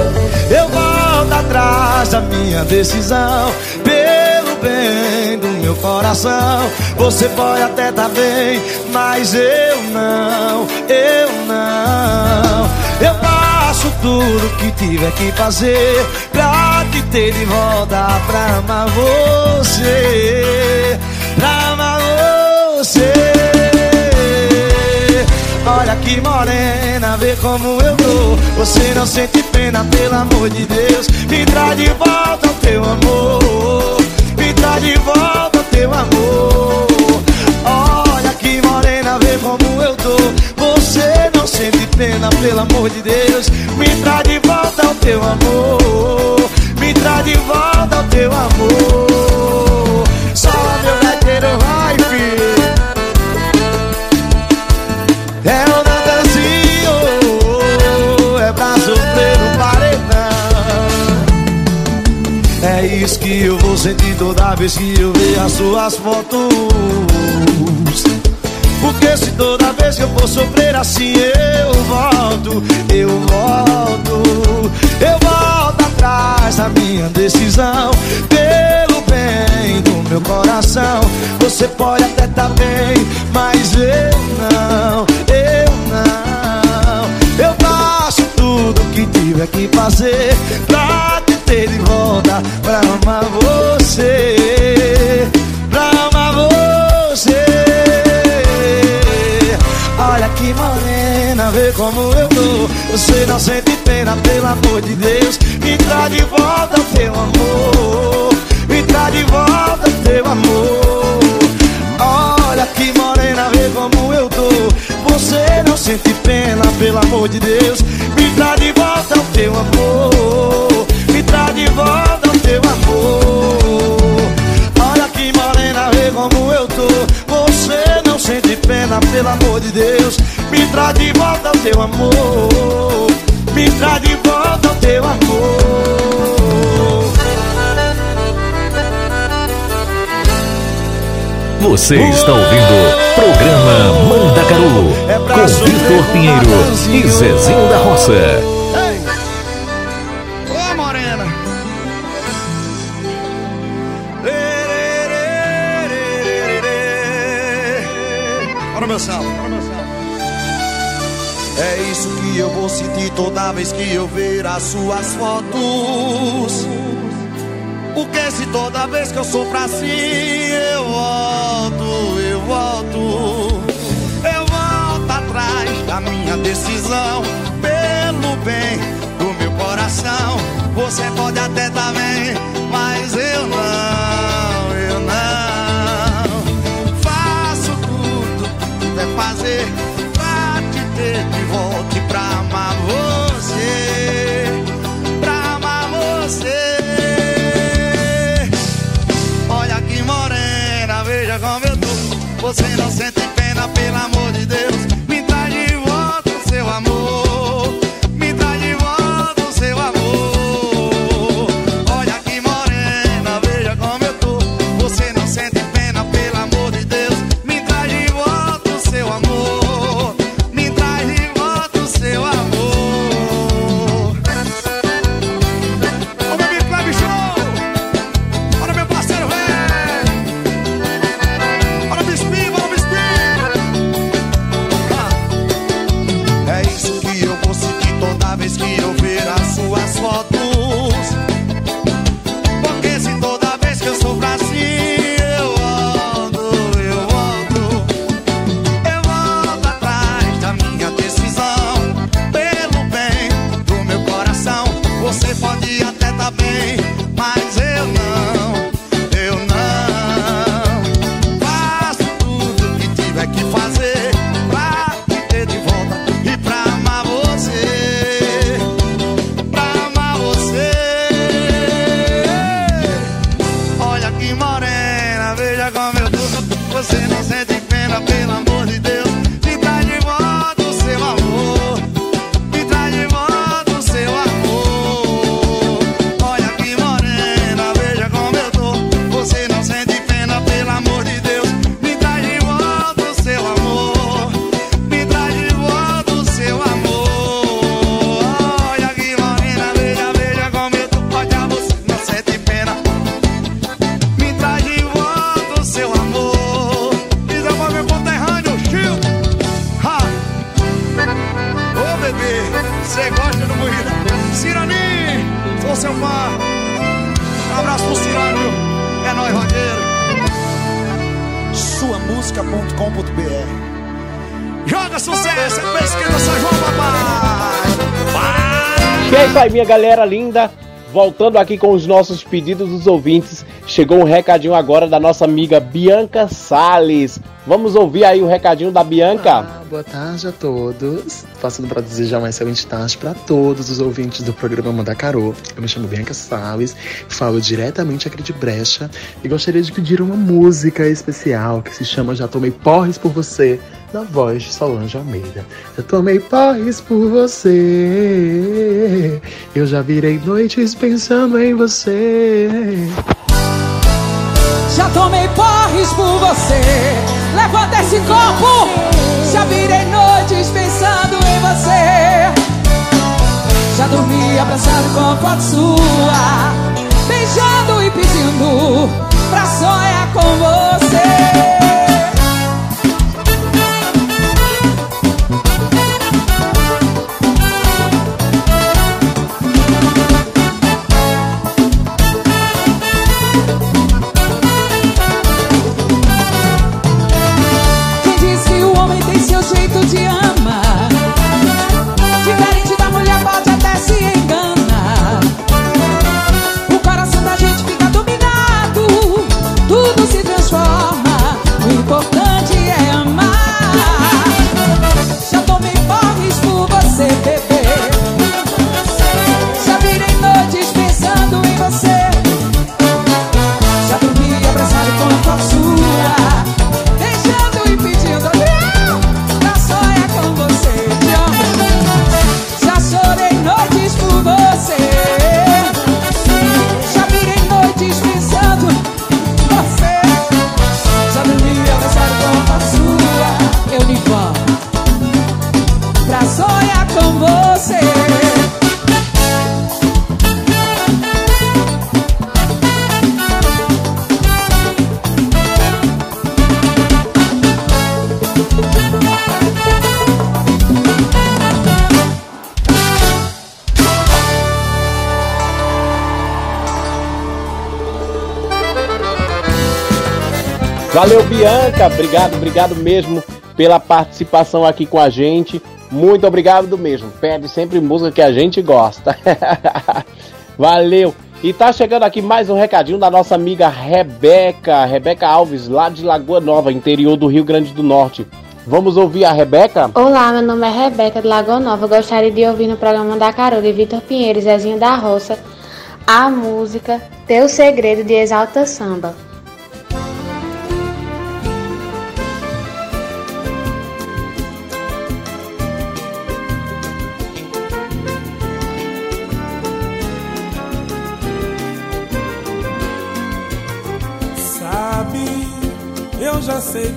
eu volto atrás da minha decisão. Pelo bem do meu coração, você pode até tá bem, mas eu não, eu não. Eu faço tudo que tiver que fazer pra te ter de volta pra amar você, pra amar você. Olha que morena, vê como eu tô. Você não sente pena, pelo amor de Deus. Me traz de volta o teu amor. Me traz de volta o teu amor. Olha que morena, vê como eu tô. Você não sente pena, pelo amor de Deus. Me traz de volta o teu amor. Me traz de volta o teu amor. Só meu gaiteiro sentir toda vez que eu ver as suas fotos. Porque se toda vez que eu for sofrer assim eu volto, eu volto, eu volto atrás da minha decisão. Pelo bem do meu coração, você pode até tá bem, mas eu não, eu não. Eu faço tudo que tiver que fazer pra de volta, pra amar você, pra amar você. Olha que morena, vê como eu tô. Você não sente pena, pelo amor de Deus. Me traz de volta teu amor. Me traz de volta teu amor. Olha que morena, vê como eu tô. Você não sente pena, pelo amor de Deus. Me traz de volta o teu amor. Volta o teu amor. Olha que morena, vê como eu tô. Você não sente pena, pelo amor de Deus. Me traz de volta o teu amor. Me traz de volta o teu amor. Você está ouvindo programa Mandacaru com Vitor Pinheiro e Zezinho da Roça. Vou sentir toda vez que eu ver as suas fotos. Porque se toda vez que eu sou pra assim, eu volto, eu volto. Eu volto atrás da minha decisão. Pelo bem do meu coração. Você pode até tá bem, mas eu não, minha galera linda. Voltando aqui com os nossos pedidos dos ouvintes, chegou um recadinho agora da nossa amiga Bianca Sales. Vamos ouvir aí o recadinho da Bianca? Boa tarde a todos. Passando para desejar uma excelente tarde para todos os ouvintes do programa Mandacarô. Eu me chamo Bianca Salles, falo diretamente aqui de Brecha e gostaria de pedir uma música especial que se chama Já Tomei Porres por Você, na voz de Solange Almeida. Já tomei porres por você, eu já virei noites pensando em você. Já tomei porres por você. Levanta esse copo. Já virei noites pensando em você. Já dormi abraçado com a foto sua. Beijando e pedindo pra sonhar com você. Valeu, Bianca. Obrigado, obrigado mesmo pela participação aqui com a gente. Muito obrigado mesmo. Pede sempre música que a gente gosta. Valeu. E tá chegando aqui mais um recadinho da nossa amiga Rebeca, Rebeca Alves, lá de Lagoa Nova, interior do Rio Grande do Norte. Vamos ouvir a Rebeca? Olá, meu nome é Rebeca de Lagoa Nova. Eu gostaria de ouvir no programa da Carol de Vitor Pinheiro e Zezinho da Roça a música Teu Segredo de Exalta Samba.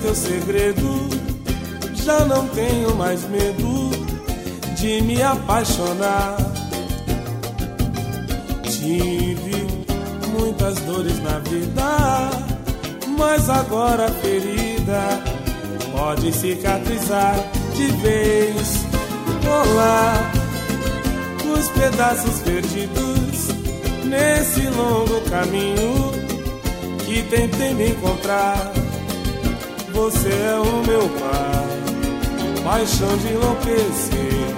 Teu segredo, já não tenho mais medo de me apaixonar. Tive muitas dores na vida, mas agora a ferida pode cicatrizar de vez. Olá, os pedaços perdidos nesse longo caminho que tentei me encontrar. Você é o meu pai, paixão de enlouquecer,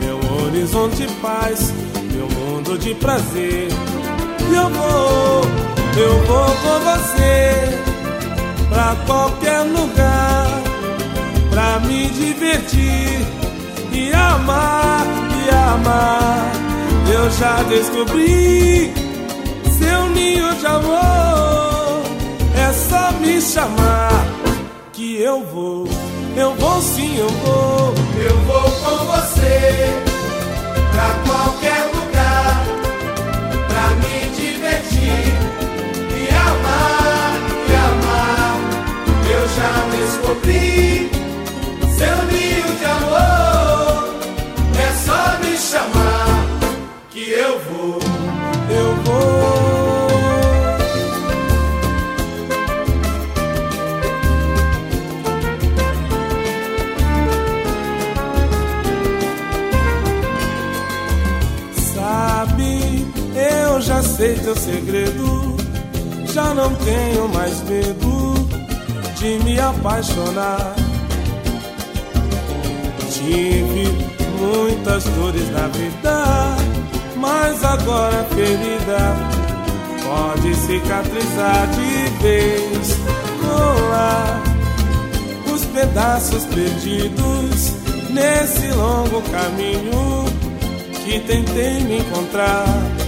meu horizonte de paz, meu mundo de prazer. E eu vou, eu vou com você. Pra qualquer lugar, pra me divertir. E amar, e amar. Eu já descobri seu ninho de amor. É só me chamar eu vou, eu vou sim, eu vou. Eu vou com você pra qualquer lugar, pra me divertir e amar, e amar. Eu já descobri seu ninho de amor. É só me chamar que eu vou, eu vou. Teu segredo, já não tenho mais medo de me apaixonar. Tive muitas dores na vida, mas agora a ferida pode cicatrizar de vez. Olá, os pedaços perdidos nesse longo caminho que tentei me encontrar.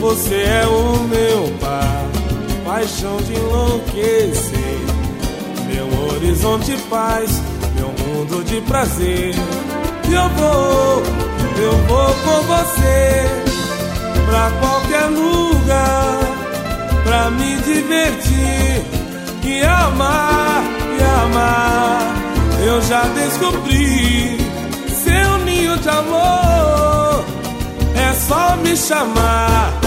Você é o meu par, paixão de enlouquecer, meu horizonte de paz, meu mundo de prazer. E eu vou, eu vou com você pra qualquer lugar, pra me divertir e amar, e amar. Eu já descobri seu ninho de amor. É só me chamar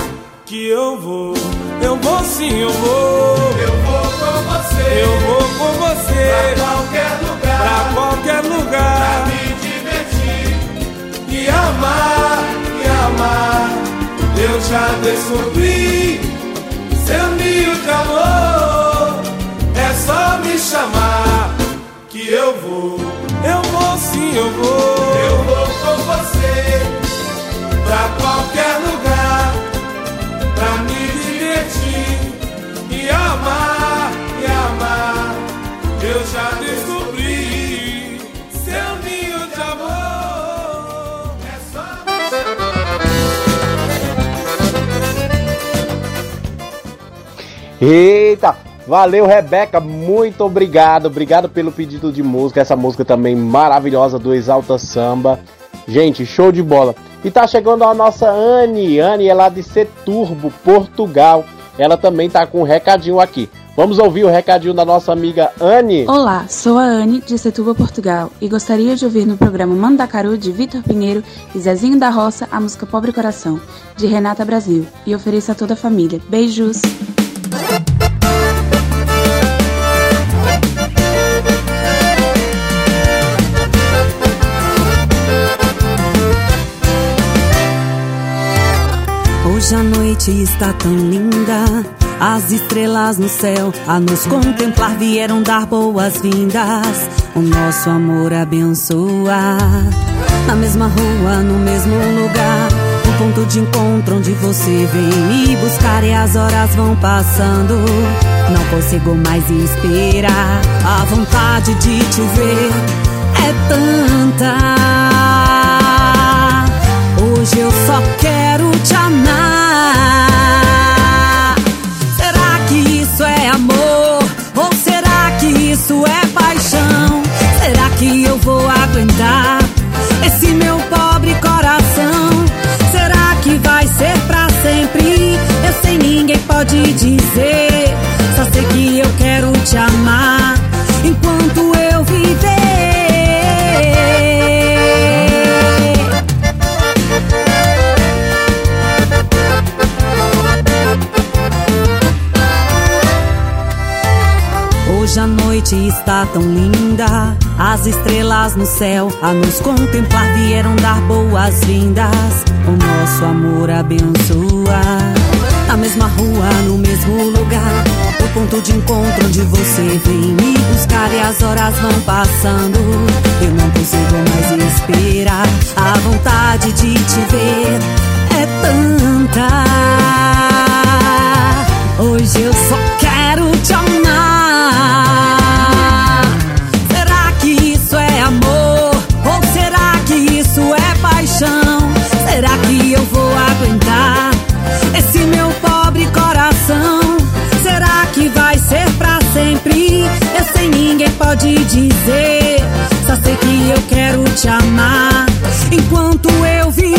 que eu vou, eu vou sim, eu vou. Eu vou com você, Eu vou com você pra qualquer lugar, pra qualquer lugar. pra me divertir e amar, e amar. Eu já descobri seu ninho de amor. É só me chamar que eu vou. Eu vou sim, eu vou. Eu vou com você pra qualquer lugar, e amar, e amar. Eu já descobri seu ninho de amor. É só Eita! Valeu, Rebeca, muito obrigado. Obrigado pelo pedido de música. Essa música também maravilhosa do Exalta Samba. Gente, show de bola. E tá chegando a nossa Anne. Anne é lá de Seturbo, Portugal. Ela também tá com um recadinho aqui. Vamos ouvir o recadinho da nossa amiga Anne. Olá, sou a Anne de Setúbal, Portugal e gostaria de ouvir no programa Mandacaru de Vitor Pinheiro e Zezinho da Roça a música Pobre Coração, de Renata Brasil, e ofereço a toda a família. Beijos! Hoje a noite está tão linda, as estrelas no céu a nos contemplar vieram dar boas-vindas. O nosso amor abençoa. Na mesma rua, no mesmo lugar, o ponto de encontro onde você vem me buscar e as horas vão passando. Não consigo mais esperar. A vontade de te ver é tanta. Hoje eu só quero te amar. Será que isso é amor? Ou será que isso é paixão? Será que eu vou aguentar esse meu pobre coração? Será que vai ser pra sempre? Eu sei, ninguém pode dizer. Só sei que eu quero te amar. A noite está tão linda, as estrelas no céu a nos contemplar vieram dar boas-vindas. O nosso amor abençoa. Na mesma rua, no mesmo lugar, o ponto de encontro onde você vem me buscar e as horas vão passando. Eu não consigo mais esperar, a vontade de te ver é tanta. Hoje eu só quero eu quero te amar enquanto eu viver.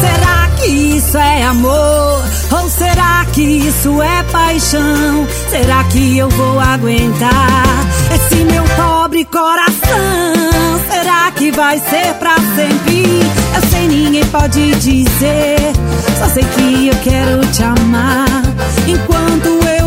Será que isso é amor? Ou será que isso é paixão? Será que eu vou aguentar esse meu pobre coração? Será que vai ser pra sempre? Eu sei, ninguém pode dizer. Só sei que eu quero te amar enquanto eu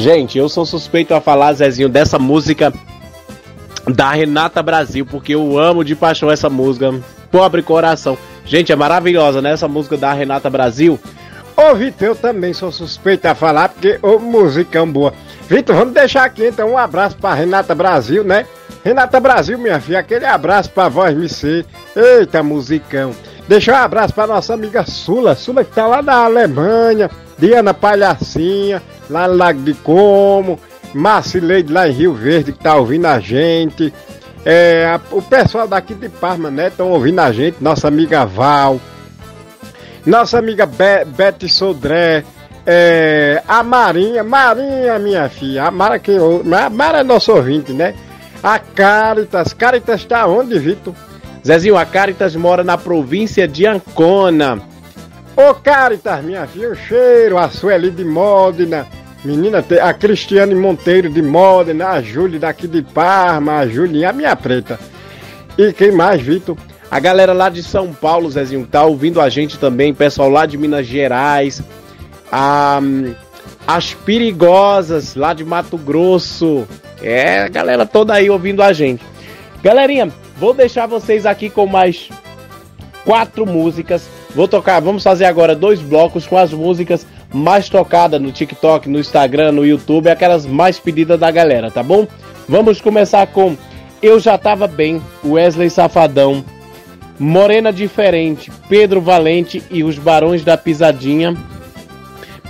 Gente, eu sou suspeito a falar, Zezinho, dessa música da Renata Brasil, porque eu amo de paixão essa música. Pobre coração. Gente, é maravilhosa, né? Essa música da Renata Brasil. Ô, Vitor, eu também sou suspeito a falar, porque ô, musicão boa. Vitor, vamos deixar aqui então um abraço pra Renata Brasil, né? Renata Brasil, minha filha, aquele abraço pra voz MC. Eita, musicão. Deixa um abraço pra nossa amiga Sula, Sula que tá lá da Alemanha, Diana Palhacinha, lá no Lago de Como, Marcileide lá em Rio Verde que tá ouvindo a gente. É, a- o pessoal daqui de Parma, né, estão ouvindo a gente, nossa amiga Val, nossa amiga Be Betty Sodré, é, a Marinha, Marinha, minha filha, a Mara que a Mara é nosso ouvinte, né? A Caritas, Caritas tá onde, Vitor? Zezinho, a Caritas mora na província de Ancona. Ô Caritas, minha filha, o cheiro, a Sueli de Módena, menina, a Cristiane Monteiro de Módena, a Júlia daqui de Parma, a Julinha, a minha preta. E quem mais, Vitor? A galera lá de São Paulo, Zezinho, tá ouvindo a gente também, pessoal lá de Minas Gerais. A, as perigosas lá de Mato Grosso. É, a galera toda aí ouvindo a gente. Galerinha, vou deixar vocês aqui com mais quatro músicas. Vou tocar, vamos fazer agora dois blocos com as músicas mais tocadas no TikTok, no Instagram, no YouTube, aquelas mais pedidas da galera, tá bom? Vamos começar com Eu Já Tava Bem, Wesley Safadão, Morena Diferente, Pedro Valente e os Barões da Pisadinha.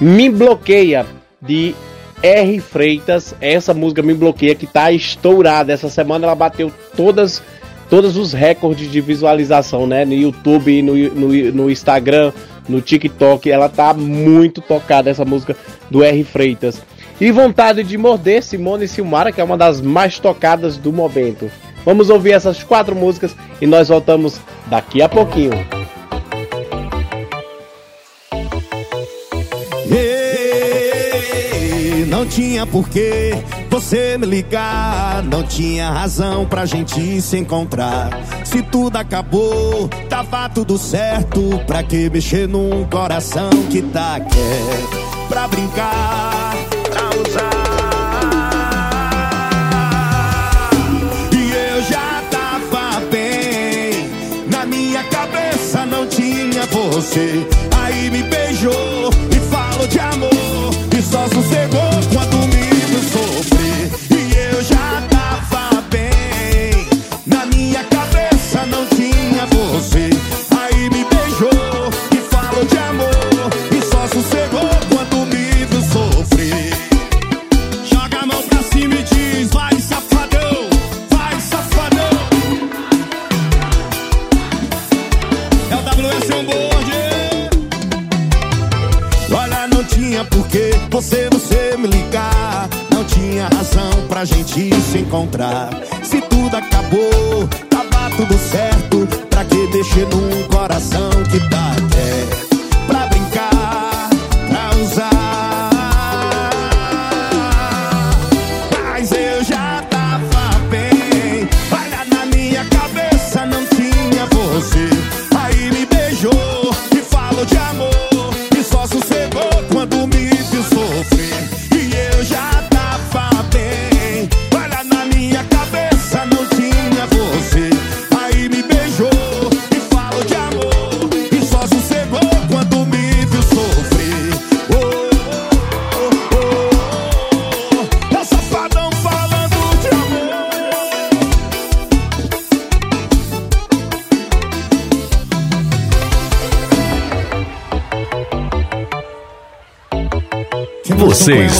Me Bloqueia, de R. Freitas. Essa música Me Bloqueia que tá estourada. Essa semana ela bateu todas todos os recordes de visualização, né? No YouTube, no, no, no Instagram, no TikTok. Ela tá muito tocada, essa música do R. Freitas. E Vontade de Morder, Simone Silmara, que é uma das mais tocadas do momento. Vamos ouvir essas quatro músicas e nós voltamos daqui a pouquinho. Não tinha porquê você me ligar, não tinha razão pra gente se encontrar. Se tudo acabou, tava tudo certo. Pra que mexer num coração que tá quieto? Pra brincar, pra usar. E eu já tava bem, na minha cabeça não tinha você.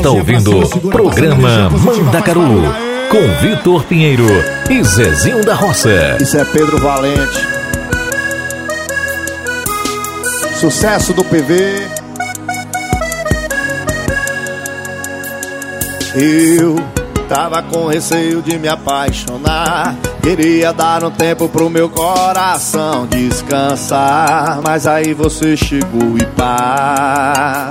Está ouvindo o programa Mandacaru com Vitor Pinheiro e Zezinho da Roça. Isso é Pedro Valente. Sucesso do PV. Eu tava com receio de me apaixonar. Queria dar um tempo pro meu coração descansar. Mas aí você chegou e pá.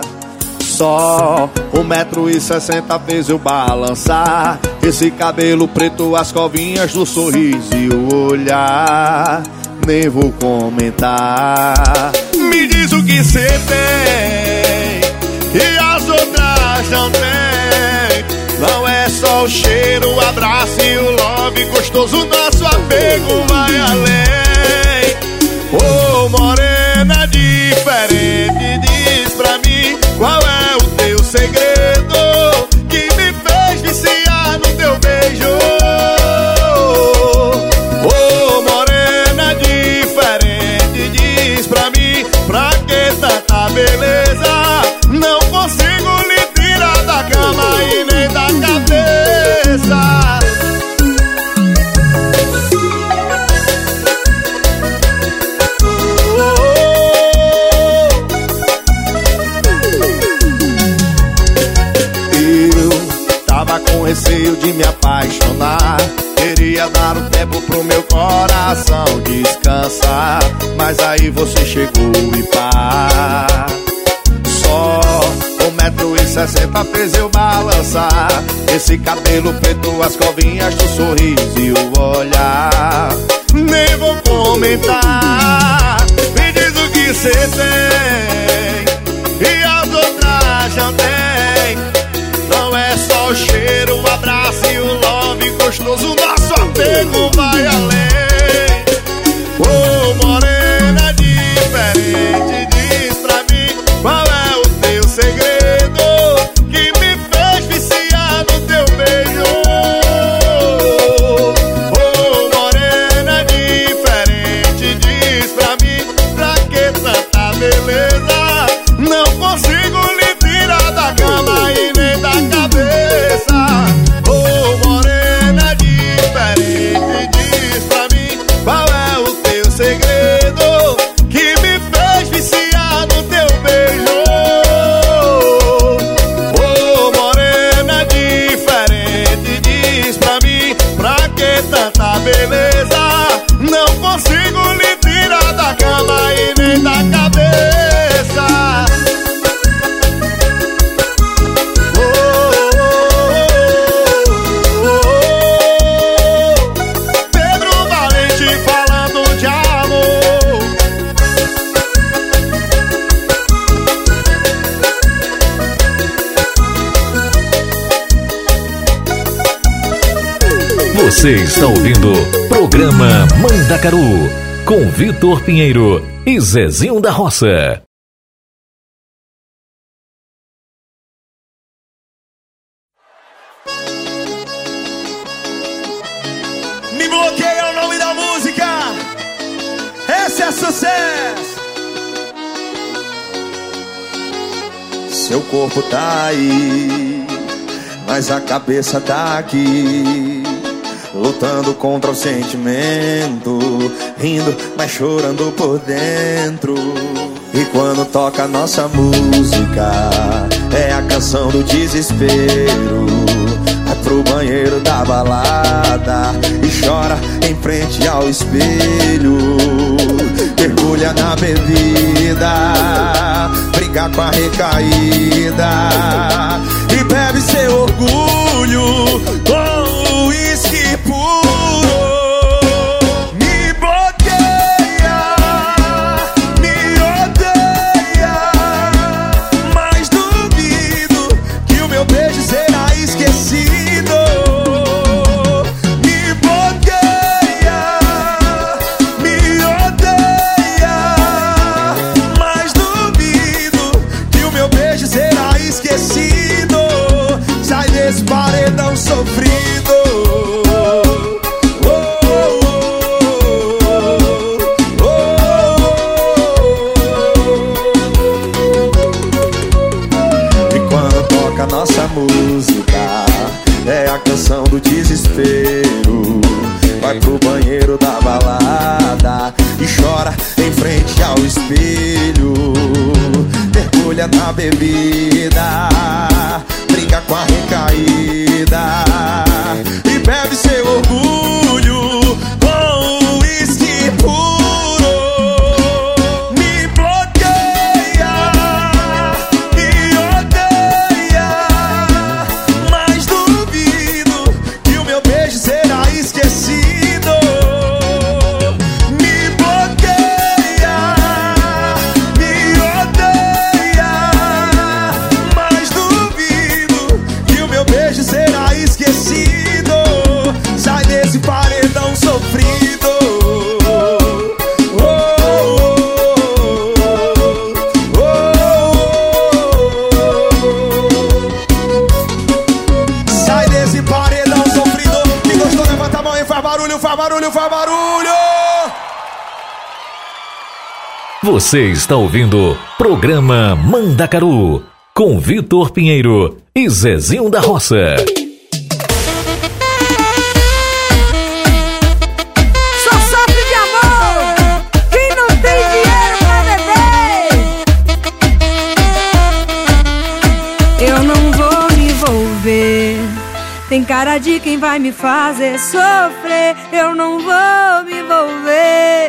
Um metro e sessenta fez eu balançar. Esse cabelo preto, as covinhas do sorriso e o olhar. Nem vou comentar. Me diz o que cê tem E as outras não tem Não é só o cheiro, o abraço e o love Gostoso, nosso apego vai além. Ô oh, morena diferente Diz pra mim qual é segredo receio de me apaixonar. Queria dar um tempo pro meu coração descansar Mas aí você chegou e pá. Só um metro e sessenta fez eu balançar. Esse cabelo preto, as covinhas do sorriso e o olhar. Nem vou comentar. Me diz o que cê tem. E as outras não tem. Não é só o cheiro, gostoso, nosso apego vai além. Ô oh, morena diferente, Você está ouvindo programa Mandacaru com Vitor Pinheiro e Zezinho da Roça. Me bloqueia o nome da música. Esse é sucesso. Seu corpo tá aí, mas a cabeça tá aqui. Lutando contra o sentimento, rindo, mas chorando por dentro. E quando toca nossa música, é a canção do desespero. Vai pro banheiro da balada e chora em frente ao espelho. Mergulha na bebida, briga com a recaída e bebe seu orgulho Você está ouvindo Programa Mandacaru com Vitor Pinheiro e Zezinho da Roça. Só sofre de amor quem não tem dinheiro pra beber. Eu não vou me envolver. Tem cara de quem vai me fazer sofrer. Eu não vou me envolver.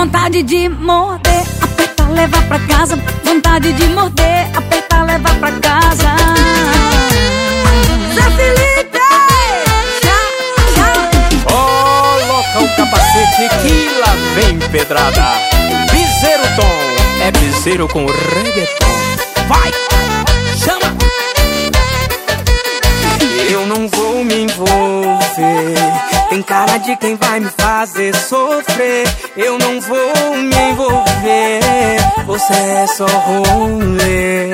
vontade de morder, apertar, levar pra casa. Vontade de morder, apertar, levar pra casa. Zé Felipe! Coloca o capacete que lá vem pedrada. Piseiro tom, é piseiro com reggaeton. Vai, chama! Eu não vou me envolver. De quem vai me fazer sofrer. Eu não vou me envolver. Você é só rolê.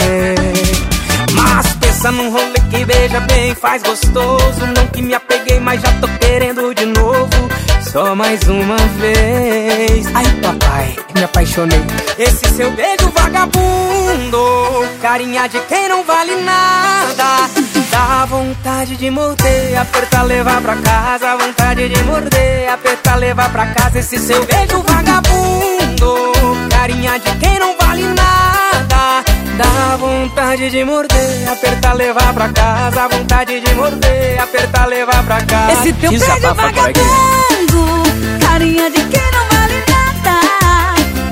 Mas pensa num rolê que beija bem, faz gostoso. Não que me apeguei, mas já tô querendo de novo. Só mais uma vez. Ai, papai, me apaixonei. Esse seu beijo vagabundo, carinha de quem não vale nada. Dá vontade de morder, apertar, levar pra casa. Vontade de morder, apertar, levar pra casa. Esse seu beijo vagabundo, carinha de quem não vale nada. Dá vontade de morder, apertar, levar pra casa. Vontade de morder, apertar, levar pra casa. Esse teu beijo vagabundo, carinha de quem não vale nada.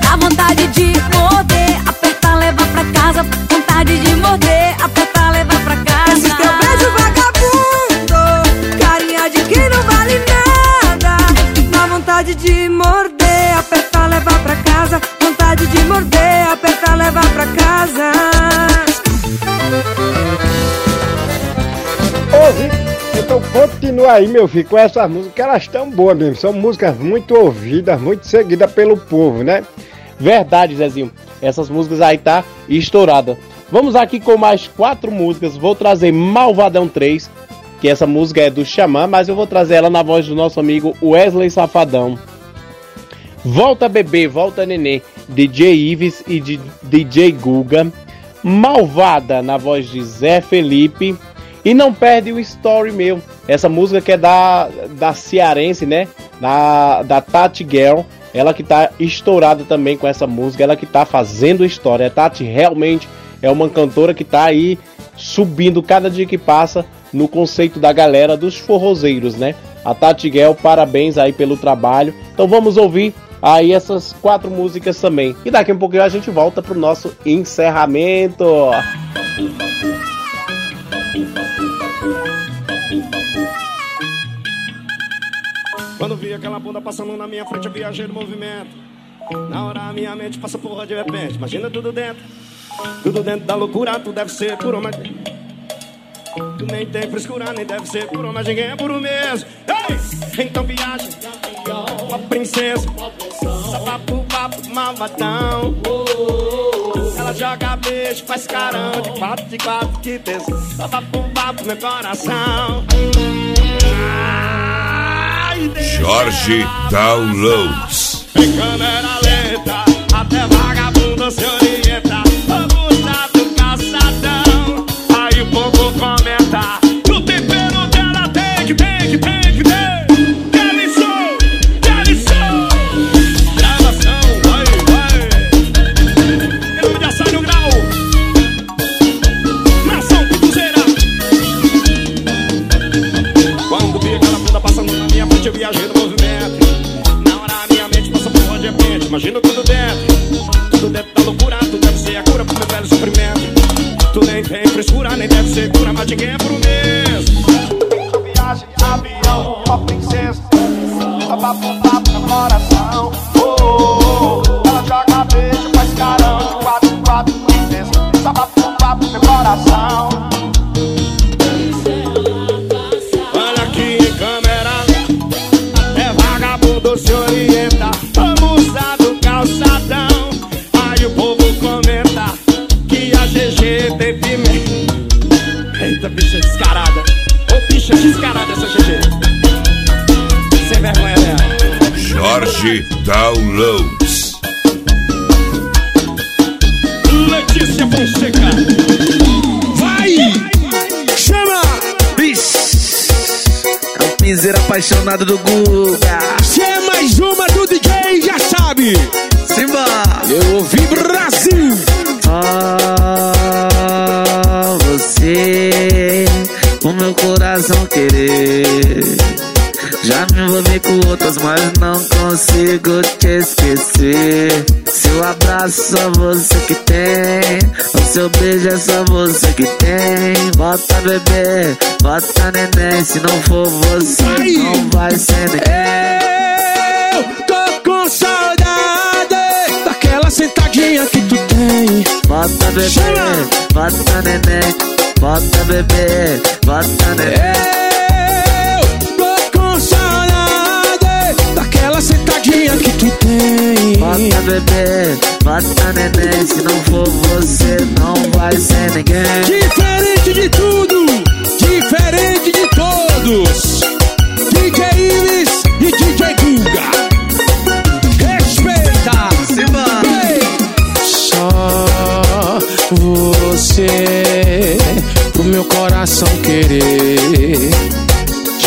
Dá vontade de morder, apertar, levar pra casa. Vontade de morder, apertar, levar pra casa. Vontade de morder, apertar, levar pra casa. Vontade de morder, apertar, levar pra casa. Ouve, então continua aí, meu filho, com essas músicas, elas estão boas mesmo. São músicas muito ouvidas, muito seguidas pelo povo, né? Verdade, Zezinho. Essas músicas aí tá estourada. Vamos aqui com mais quatro músicas. Vou trazer Malvadão 3, que essa música é do Xamã, mas eu vou trazer ela na voz do nosso amigo Wesley Safadão. Volta Bebê, Volta Nenê, DJ Ives e de DJ Guga. Malvada, na voz de Zé Felipe. E não perde o Story Meu. Essa música que é da, da cearense, né? Da, da Tati Girl. Ela que tá estourada também com essa música. Ela que tá fazendo história. A Tati realmente é uma cantora que tá aí subindo cada dia que passa no conceito da galera dos forrozeiros, né? A Tati Girl, parabéns aí pelo trabalho. Então vamos ouvir aí essas quatro músicas também. E daqui a um pouquinho a gente volta pro nosso encerramento. Quando vi aquela bunda passando na minha frente, eu viajei no movimento. Na hora a minha mente passa porra de repente. Imagina tudo dentro. Tudo dentro da loucura, tu deve ser puro, mas. Tu nem tem frescura, nem deve ser puro, mas ninguém é puro mesmo. Ei! Então viaja, uma princesa. Sapapo, papo, malvadão. Ela joga beijo, faz carão de quatro, de quatro, que pensa. Sapapo, papo, meu coração. Ai. Jorge Downloads. Em câmera lenta, até vagabundo se orienta. Apaixonado do Guga. Se é mais uma do DJ, já sabe. Simba! Eu ouvi Brasil. Ah, você, o meu coração querer. Já me envolvi com outras, mas não consigo te esquecer. Seu abraço você seu beijo é só você que tem. Bota bebê, bota neném. Se não for você, não vai ser ninguém. Eu tô com saudade daquela sentadinha que tu tem. Bota bebê, bota neném. Bota bebê, bota neném. Bota bebê, bota neném. Se não for você, não vai ser ninguém. Diferente de tudo, diferente de todos. DJ Iris e DJ Guga. Respeita. Ei. Só você pro meu coração querer.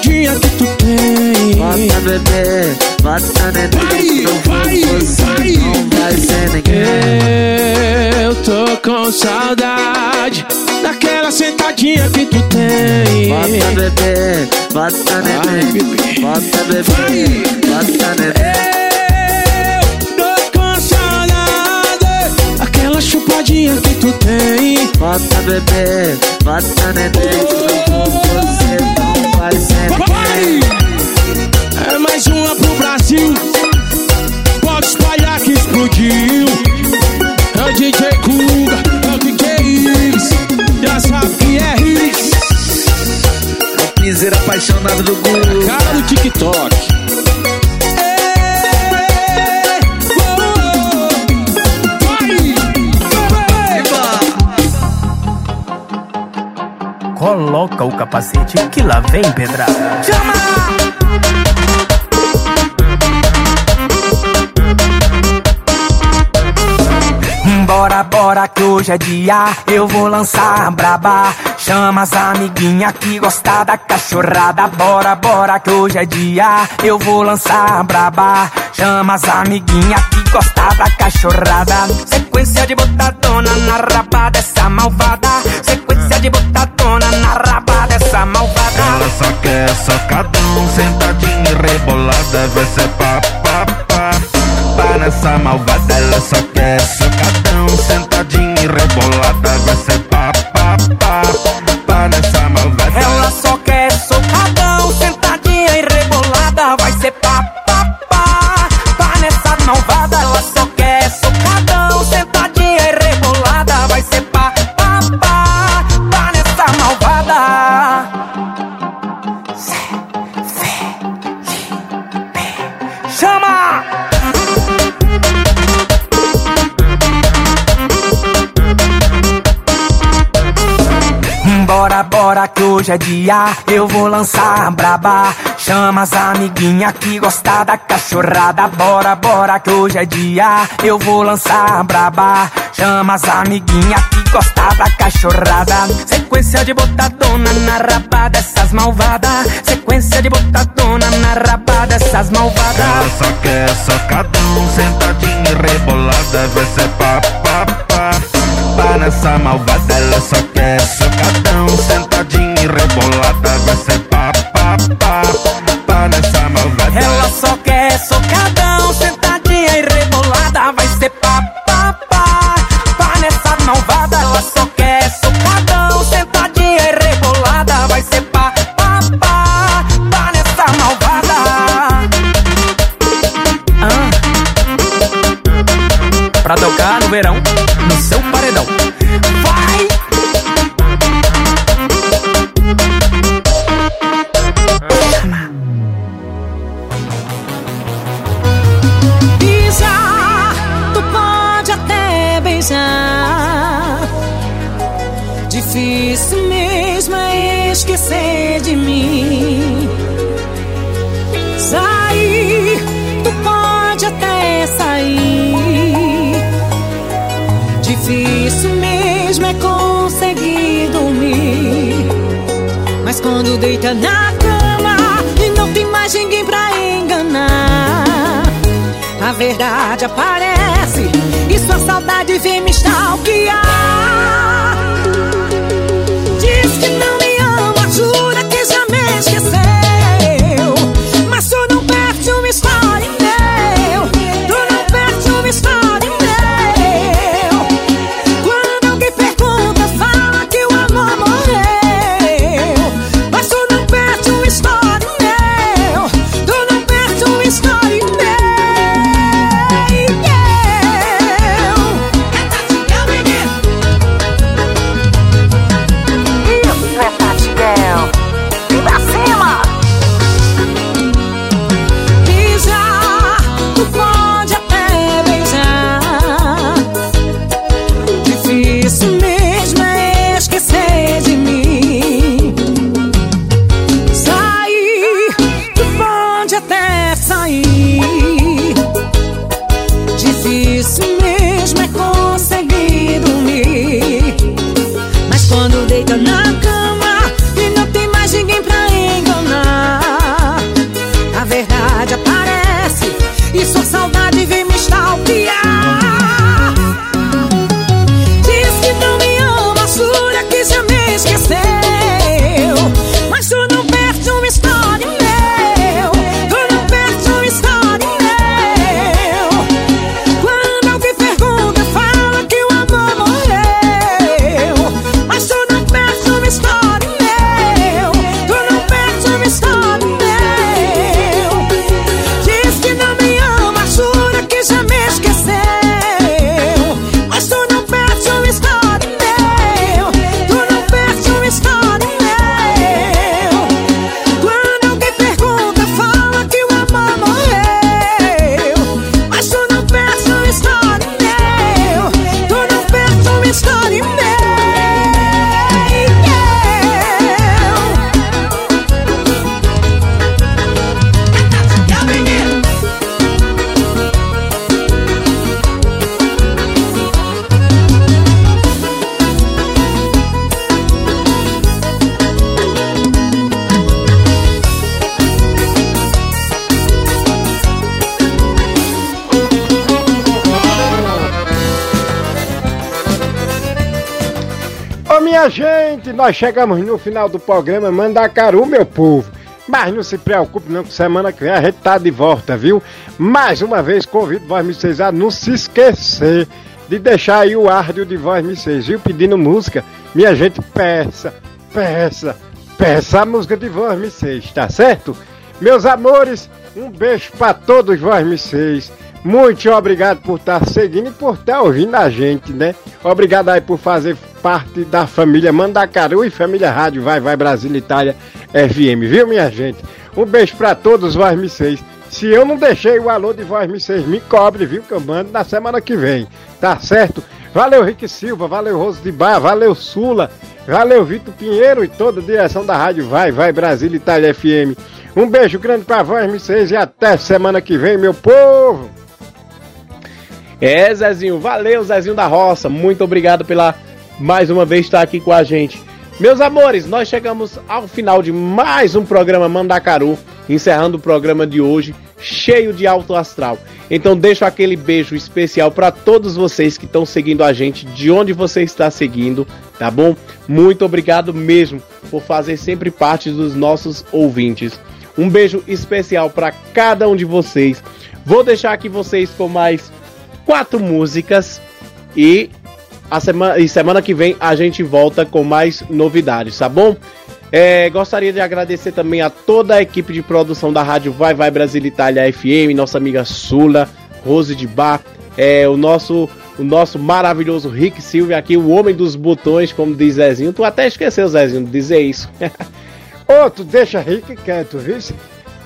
Sentadinha que tu tem. Bota bebê, bota neném. Não for você, não vai ser ninguém. Eu tô com saudade daquela sentadinha que tu tem. Bota bebê, bota neném. Bota bebê, bota neném. Eu tô com saudade daquela chupadinha que tu tem. Bota bebê, bota neném. Não você, não vai. É mais uma pro Brasil. Pode espalhar que explodiu. É o DJ Kuga, é o DJ Iris. Já sabe que é. É o piseiro apaixonado do Guga. Cara do TikTok. Coloca o capacete que lá vem pedrada. Bora, bora que hoje é dia, eu vou lançar braba. Chama as amiguinha que gosta da cachorrada. Bora, bora que hoje é dia, eu vou lançar braba. Chama as amiguinha que gosta da cachorrada. Sequência de botadona na raba dessa malvada. Sequência de botadona na raba dessa malvada. Ela só quer socadão, sentadinha rebolada. Vai ser pá, pá, pá. Pá nessa malvada, ela só quer socadão, sentadinha e rebolada. Vai ser hoje é dia, eu vou lançar braba. Chama as amiguinha que gosta da cachorrada. Bora, bora que hoje é dia, eu vou lançar braba. Chama as amiguinha que gosta da cachorrada. Sequência de botadona na raba dessas malvadas. Sequência de botadona na raba dessas malvadas. Ela só quer socadão, sentadinha rebolada. Vai ser pá, pá, pá. Pá nessa malvada, ela só quer socadão, sentadinha e rebolada. Vai ser pá, pá, pá. Pá nessa malvada. Ela só quer socadão, sentadinha e rebolada. Vai ser pá, pá, pá. Pá nessa malvada. Ela só quer socadão, sentadinha e rebolada. Vai ser pá, pá, pá. Pá nessa malvada. Ah. Pra tocar no verão, mesmo é conseguir dormir. Mas quando deita na cama e não tem mais ninguém pra enganar. A verdade aparece e sua saudade vem me stalkear. Chegamos no final do programa Mandacaru, meu povo. Mas não se preocupe não, que semana que vem a gente tá de volta, viu? Mais uma vez convido Me a não se esquecer de deixar aí o áudio de Voz Me viu? Pedindo música. Minha gente, peça, peça, peça a música de Voz Me tá certo? Meus amores, um beijo para todos Voz Me muito obrigado por estar seguindo e por estar ouvindo a gente, né? Obrigado aí por fazer parte da família Mandacaru e família Rádio Vai Vai Brasil Itália FM, viu minha gente? Um beijo para todos, Voz Me Se eu não deixei o alô de Voz Me me cobre, viu? Que eu mando na semana que vem, tá certo? Valeu Rick Silva, valeu Roso de Bar, valeu Sula, valeu Vitor Pinheiro e toda a direção da Rádio Vai Vai Brasil Itália FM. Um beijo grande pra Voz Me e até semana que vem, meu povo! É, Zezinho, valeu, Zezinho da Roça. Muito obrigado pela mais uma vez estar aqui com a gente. Meus amores, nós chegamos ao final de mais um programa Mandacaru, encerrando o programa de hoje cheio de alto astral. Então deixo aquele beijo especial para todos vocês que estão seguindo a gente, de onde você está seguindo, tá bom? Muito obrigado mesmo por fazer sempre parte dos nossos ouvintes. Um beijo especial para cada um de vocês. Vou deixar aqui vocês com mais quatro músicas e a semana, e semana que vem a gente volta com mais novidades, tá bom? É, gostaria de agradecer também a toda a equipe de produção da Rádio Vai Vai Brasil Itália FM, nossa amiga Sula, Rose de Bar, é, o nosso o nosso maravilhoso Rick Silva aqui, o homem dos botões, como diz Zezinho. Tu até esqueceu, Zezinho, de dizer isso. Ô, tu deixa Rick quieto, viu?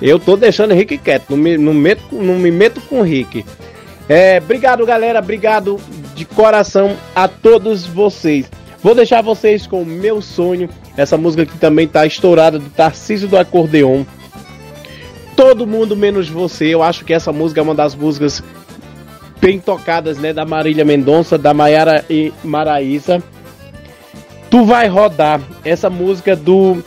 Eu tô deixando Rick quieto, não me, não meto, não me meto com Rick. É, obrigado, galera. Obrigado de coração a todos vocês. Vou deixar vocês com meu sonho. Essa música que também tá estourada do Tarcísio do Acordeon. Todo mundo menos você. Eu acho que essa música é uma das músicas bem tocadas, né? Da Marília Mendonça, da Maiara e Maraísa. Tu vai rodar essa música do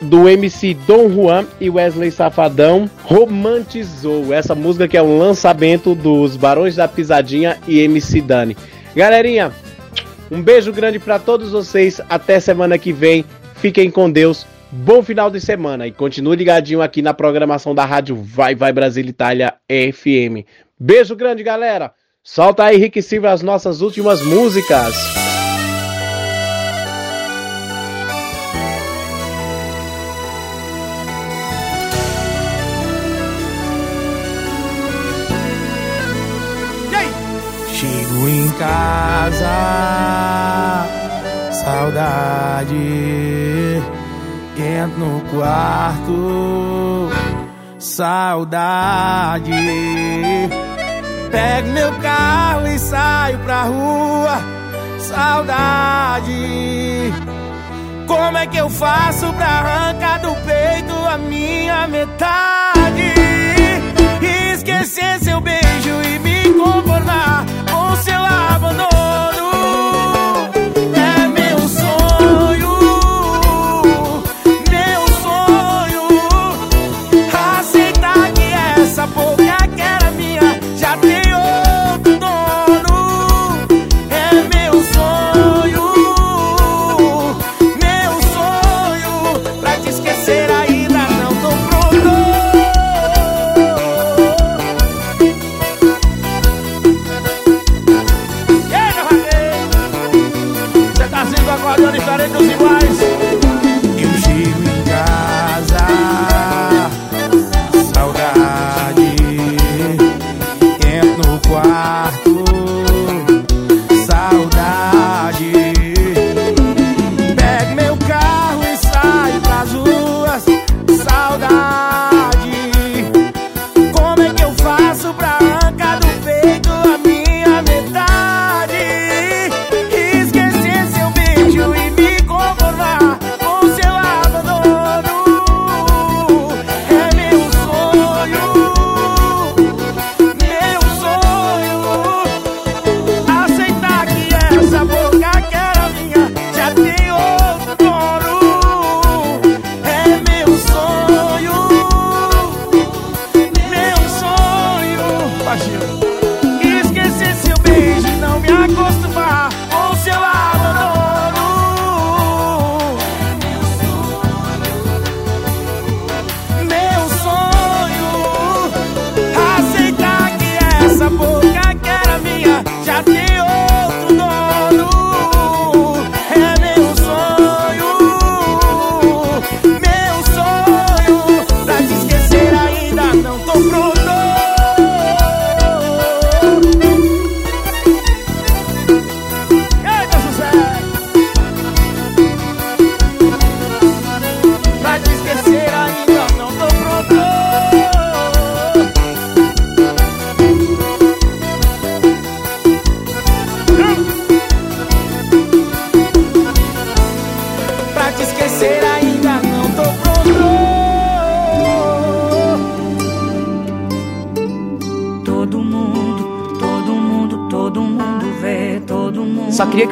do MC Dom Juan e Wesley Safadão romantizou essa música que é um lançamento dos Barões da Pisadinha e MC Dani. Galerinha, um beijo grande para todos vocês. Até semana que vem. Fiquem com Deus. Bom final de semana e continue ligadinho aqui na programação da rádio Vai Vai Brasil Itália FM. Beijo grande, galera. Solta aí, Rick Silva, as nossas últimas músicas. Em casa, saudade. Entro no quarto, saudade. Pego meu carro e saio pra rua, saudade. Como é que eu faço pra arrancar do peito a minha metade? Esquecer seu beijo e me conformar com seu abandono.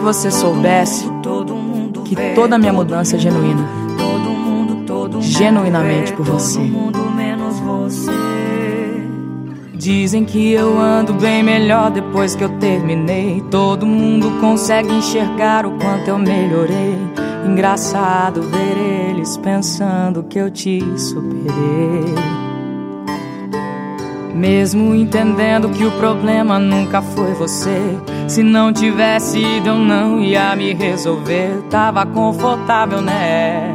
Você soubesse que toda a minha mudança é genuína. Genuinamente por você. Dizem que eu ando bem melhor depois que eu terminei. Todo mundo consegue enxergar o quanto eu melhorei. Engraçado ver eles pensando que eu te superei. Mesmo entendendo que o problema nunca foi você. Se não tivesse ido, eu não ia me resolver. Tava confortável, né?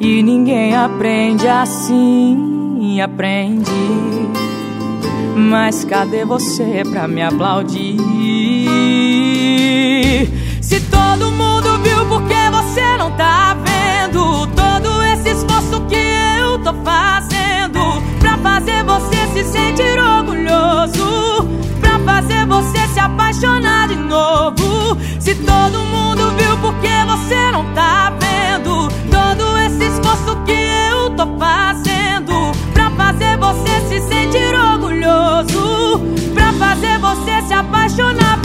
E ninguém aprende assim, aprende. Mas cadê você pra me aplaudir? Se todo mundo viu, por que você não tá vendo? Todo esse esforço que eu tô fazendo pra fazer você se sentir orgulhoso, você se apaixonar de novo. Se todo mundo viu, por que você não tá vendo? Todo esse esforço que eu tô fazendo pra fazer você se sentir orgulhoso, pra fazer você se apaixonar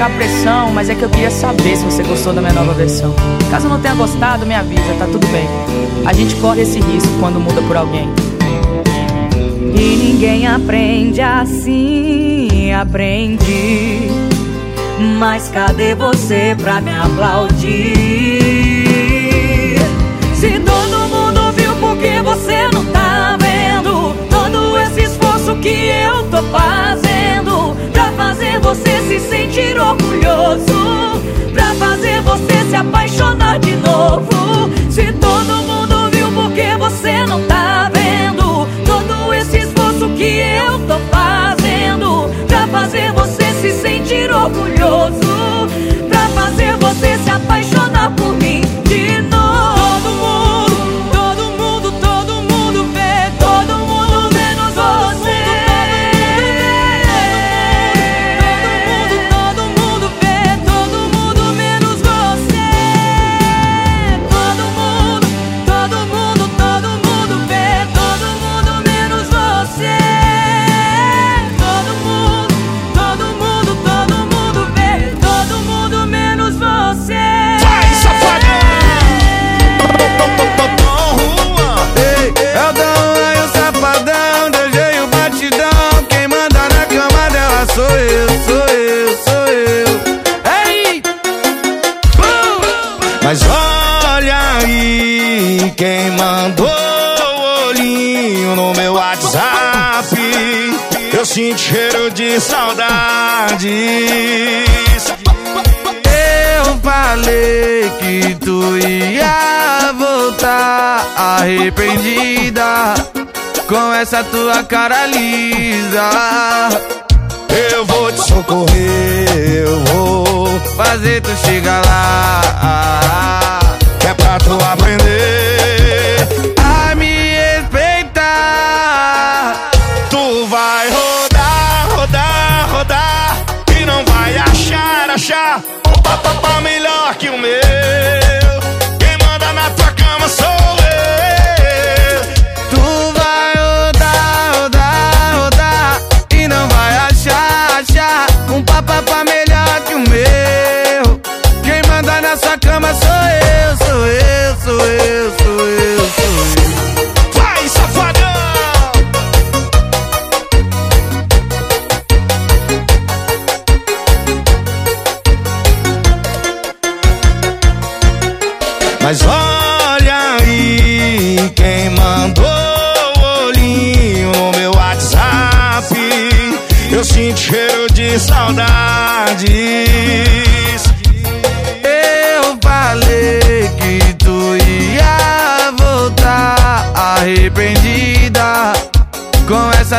colocar pressão, mas é que eu queria saber se você gostou da minha nova versão. Caso não tenha gostado, me avisa, tá tudo bem. A gente corre esse risco quando muda por alguém. E ninguém aprende assim, aprende. Mas cadê você pra me aplaudir? Se todo mundo viu, por que você não tá vendo? Todo esse esforço que eu tô fazendo fazer você se sentir orgulhoso, pra fazer você se apaixonar de novo. Se todo mundo viu, por que você não tá vendo? Todo esse esforço que eu tô fazendo pra fazer você se sentir orgulhoso, pra fazer você se apaixonar cheiro de saudades. Eu falei que tu ia voltar arrependida com essa tua cara lisa. Eu vou te socorrer, eu vou fazer tu chegar lá. É pra tu aprender achar, um papapá melhor que o meu. Quem manda na tua cama sou eu. Tu vai rodar, rodar, rodar e não vai achar, achar um papapá melhor que o meu. Quem manda nessa cama sou eu, sou eu, sou eu, sou eu,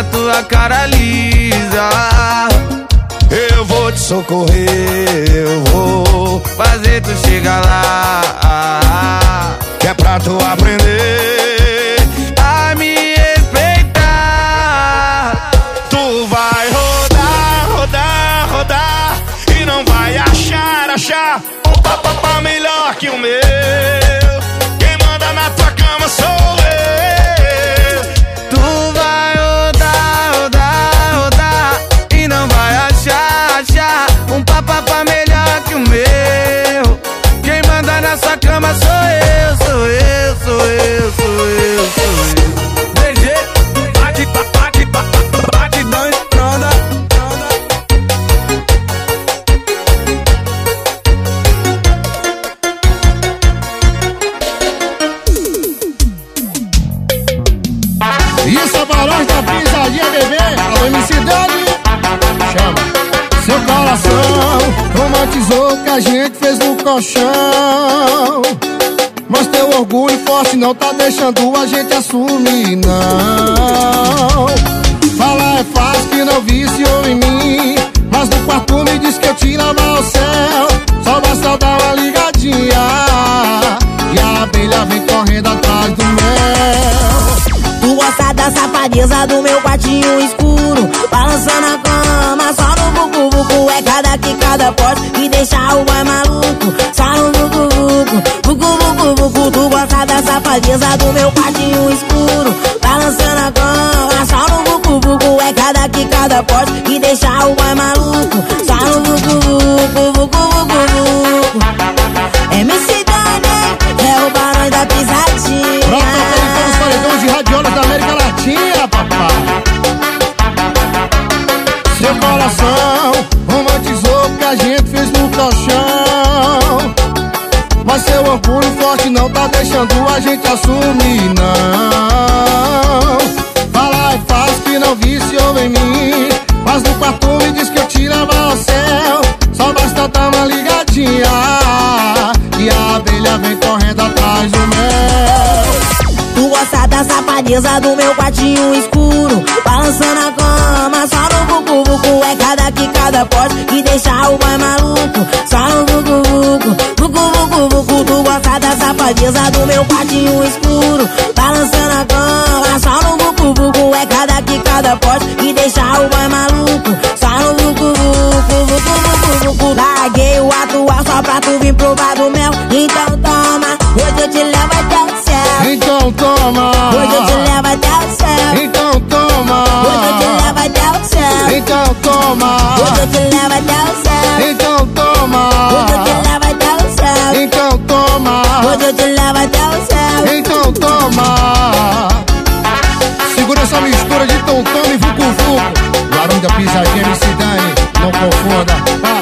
essa tua cara lisa. Eu vou te socorrer, eu vou fazer tu chegar lá. Que é pra tu aprender a me respeitar. Tu vai rodar, rodar, rodar e não vai achar, achar um papapá melhor que o meu. A gente fez no colchão. Mas teu orgulho forte não tá deixando a gente assumir, não. Falar é fácil que não viciou em mim. Mas no quarto me diz que eu te lavo ao céu. Só basta dar uma ligadinha. E a abelha vem correndo atrás do mel. Tu gosta da safadeza do meu quartinho escuro Balançando a cama, só É cada que cada pote que deixa o boy maluco. Só no bucu bucu, bucu bucu bucu Tu gosta da safadeza do meu quartinho escuro. Balançando a cama, só no bucu bucu É cada que cada pote que deixa o boy maluco. Só no bucu, bucu bucu bucu MC Dani, é o barão da pisadinha. Pronto, aquele os paredões de radiolas da América Latina, papai. Seu coração não tá deixando a gente assumir, não. Falar é fácil que não viciou em mim. Mas no quarto me diz que eu levo ao céu. Só basta dar uma ligadinha. E a abelha vem correndo atrás do mel. Tu gosta da safadeza do meu quartinho escuro Balançando a cama, só bucu É cada que cada pote que deixa o boy maluco Só no bucu bucu Tu gosta da safadeza do meu quartinho escuro. Balançando a cama, só no bucu É cada que cada pote que deixa o boy maluco Só no bucu bucu Larguei o atual só pra tu vir provar toma. Hoje eu te levo até o céu. Então toma. Eu te levo até o céu. Então toma. Eu te levo até o céu. Então toma. Segura essa mistura de tonton e vucu vucu. Da pisadinha, MC Dani. Não confunda. Ah.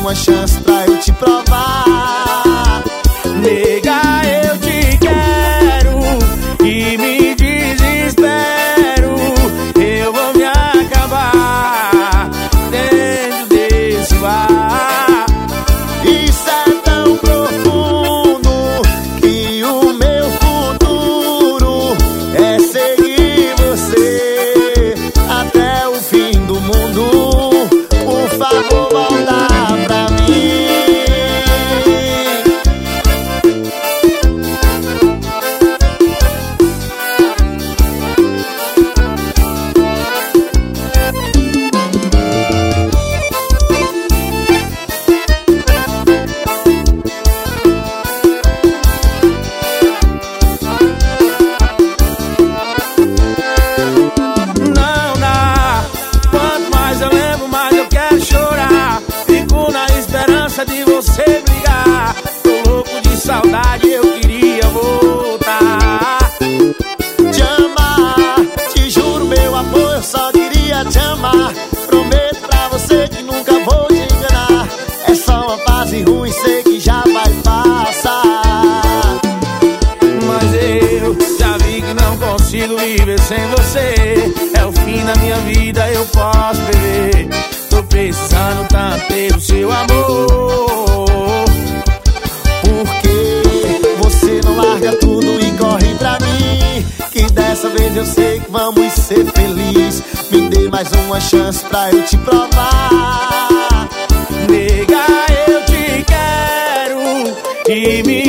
Uma chance vamos ser felizes. Me dê mais uma chance pra eu te provar. Nega, eu te quero e me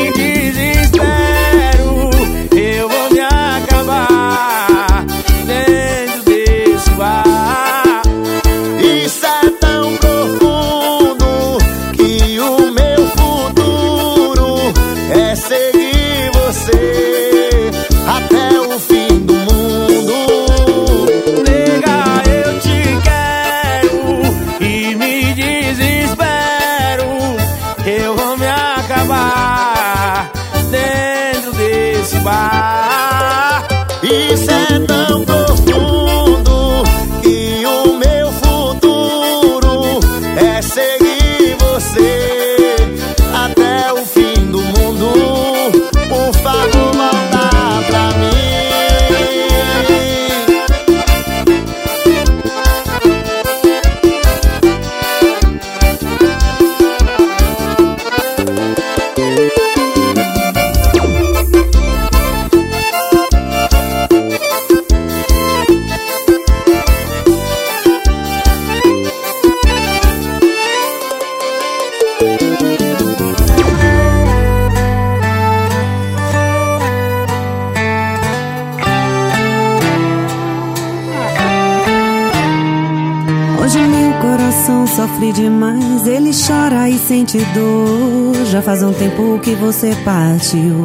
Já faz um tempo que você partiu.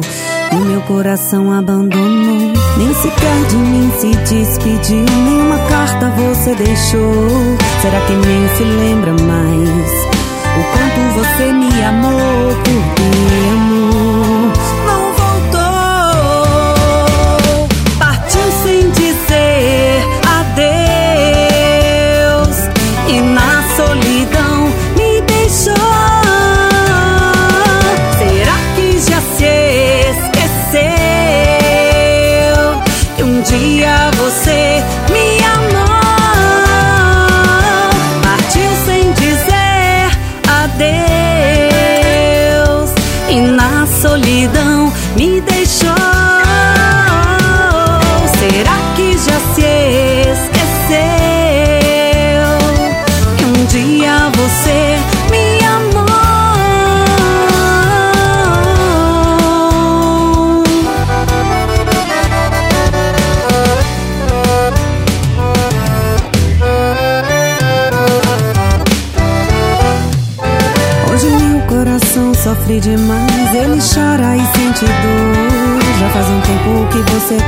E meu coração abandonou. Nem sequer de mim se despediu. Nenhuma carta você deixou. Será que nem se lembra mais? O quanto você me amou, porque amou.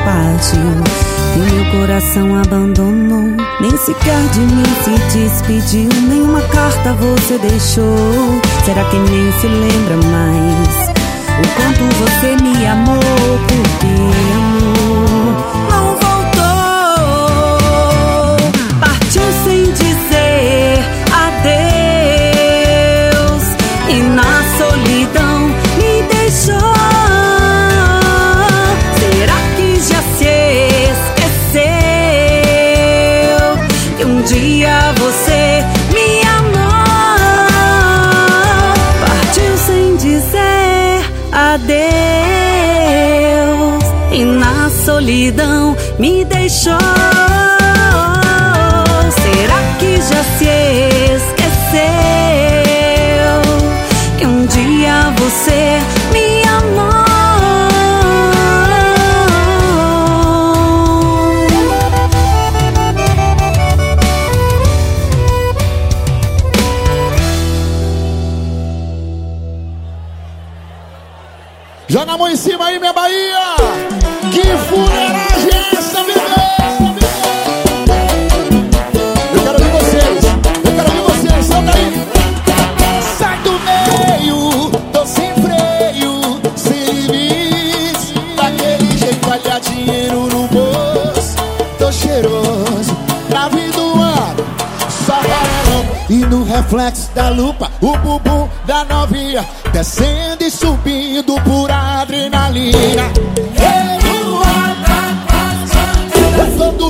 partiu. E meu coração abandonou, nem sequer de mim se despediu. Nenhuma carta você deixou. Será que nem se lembra mais o quanto você me amou? me deixou. flex da lupa, o bumbum da novinha, descendo e subindo por adrenalina. Eu, eu, eu,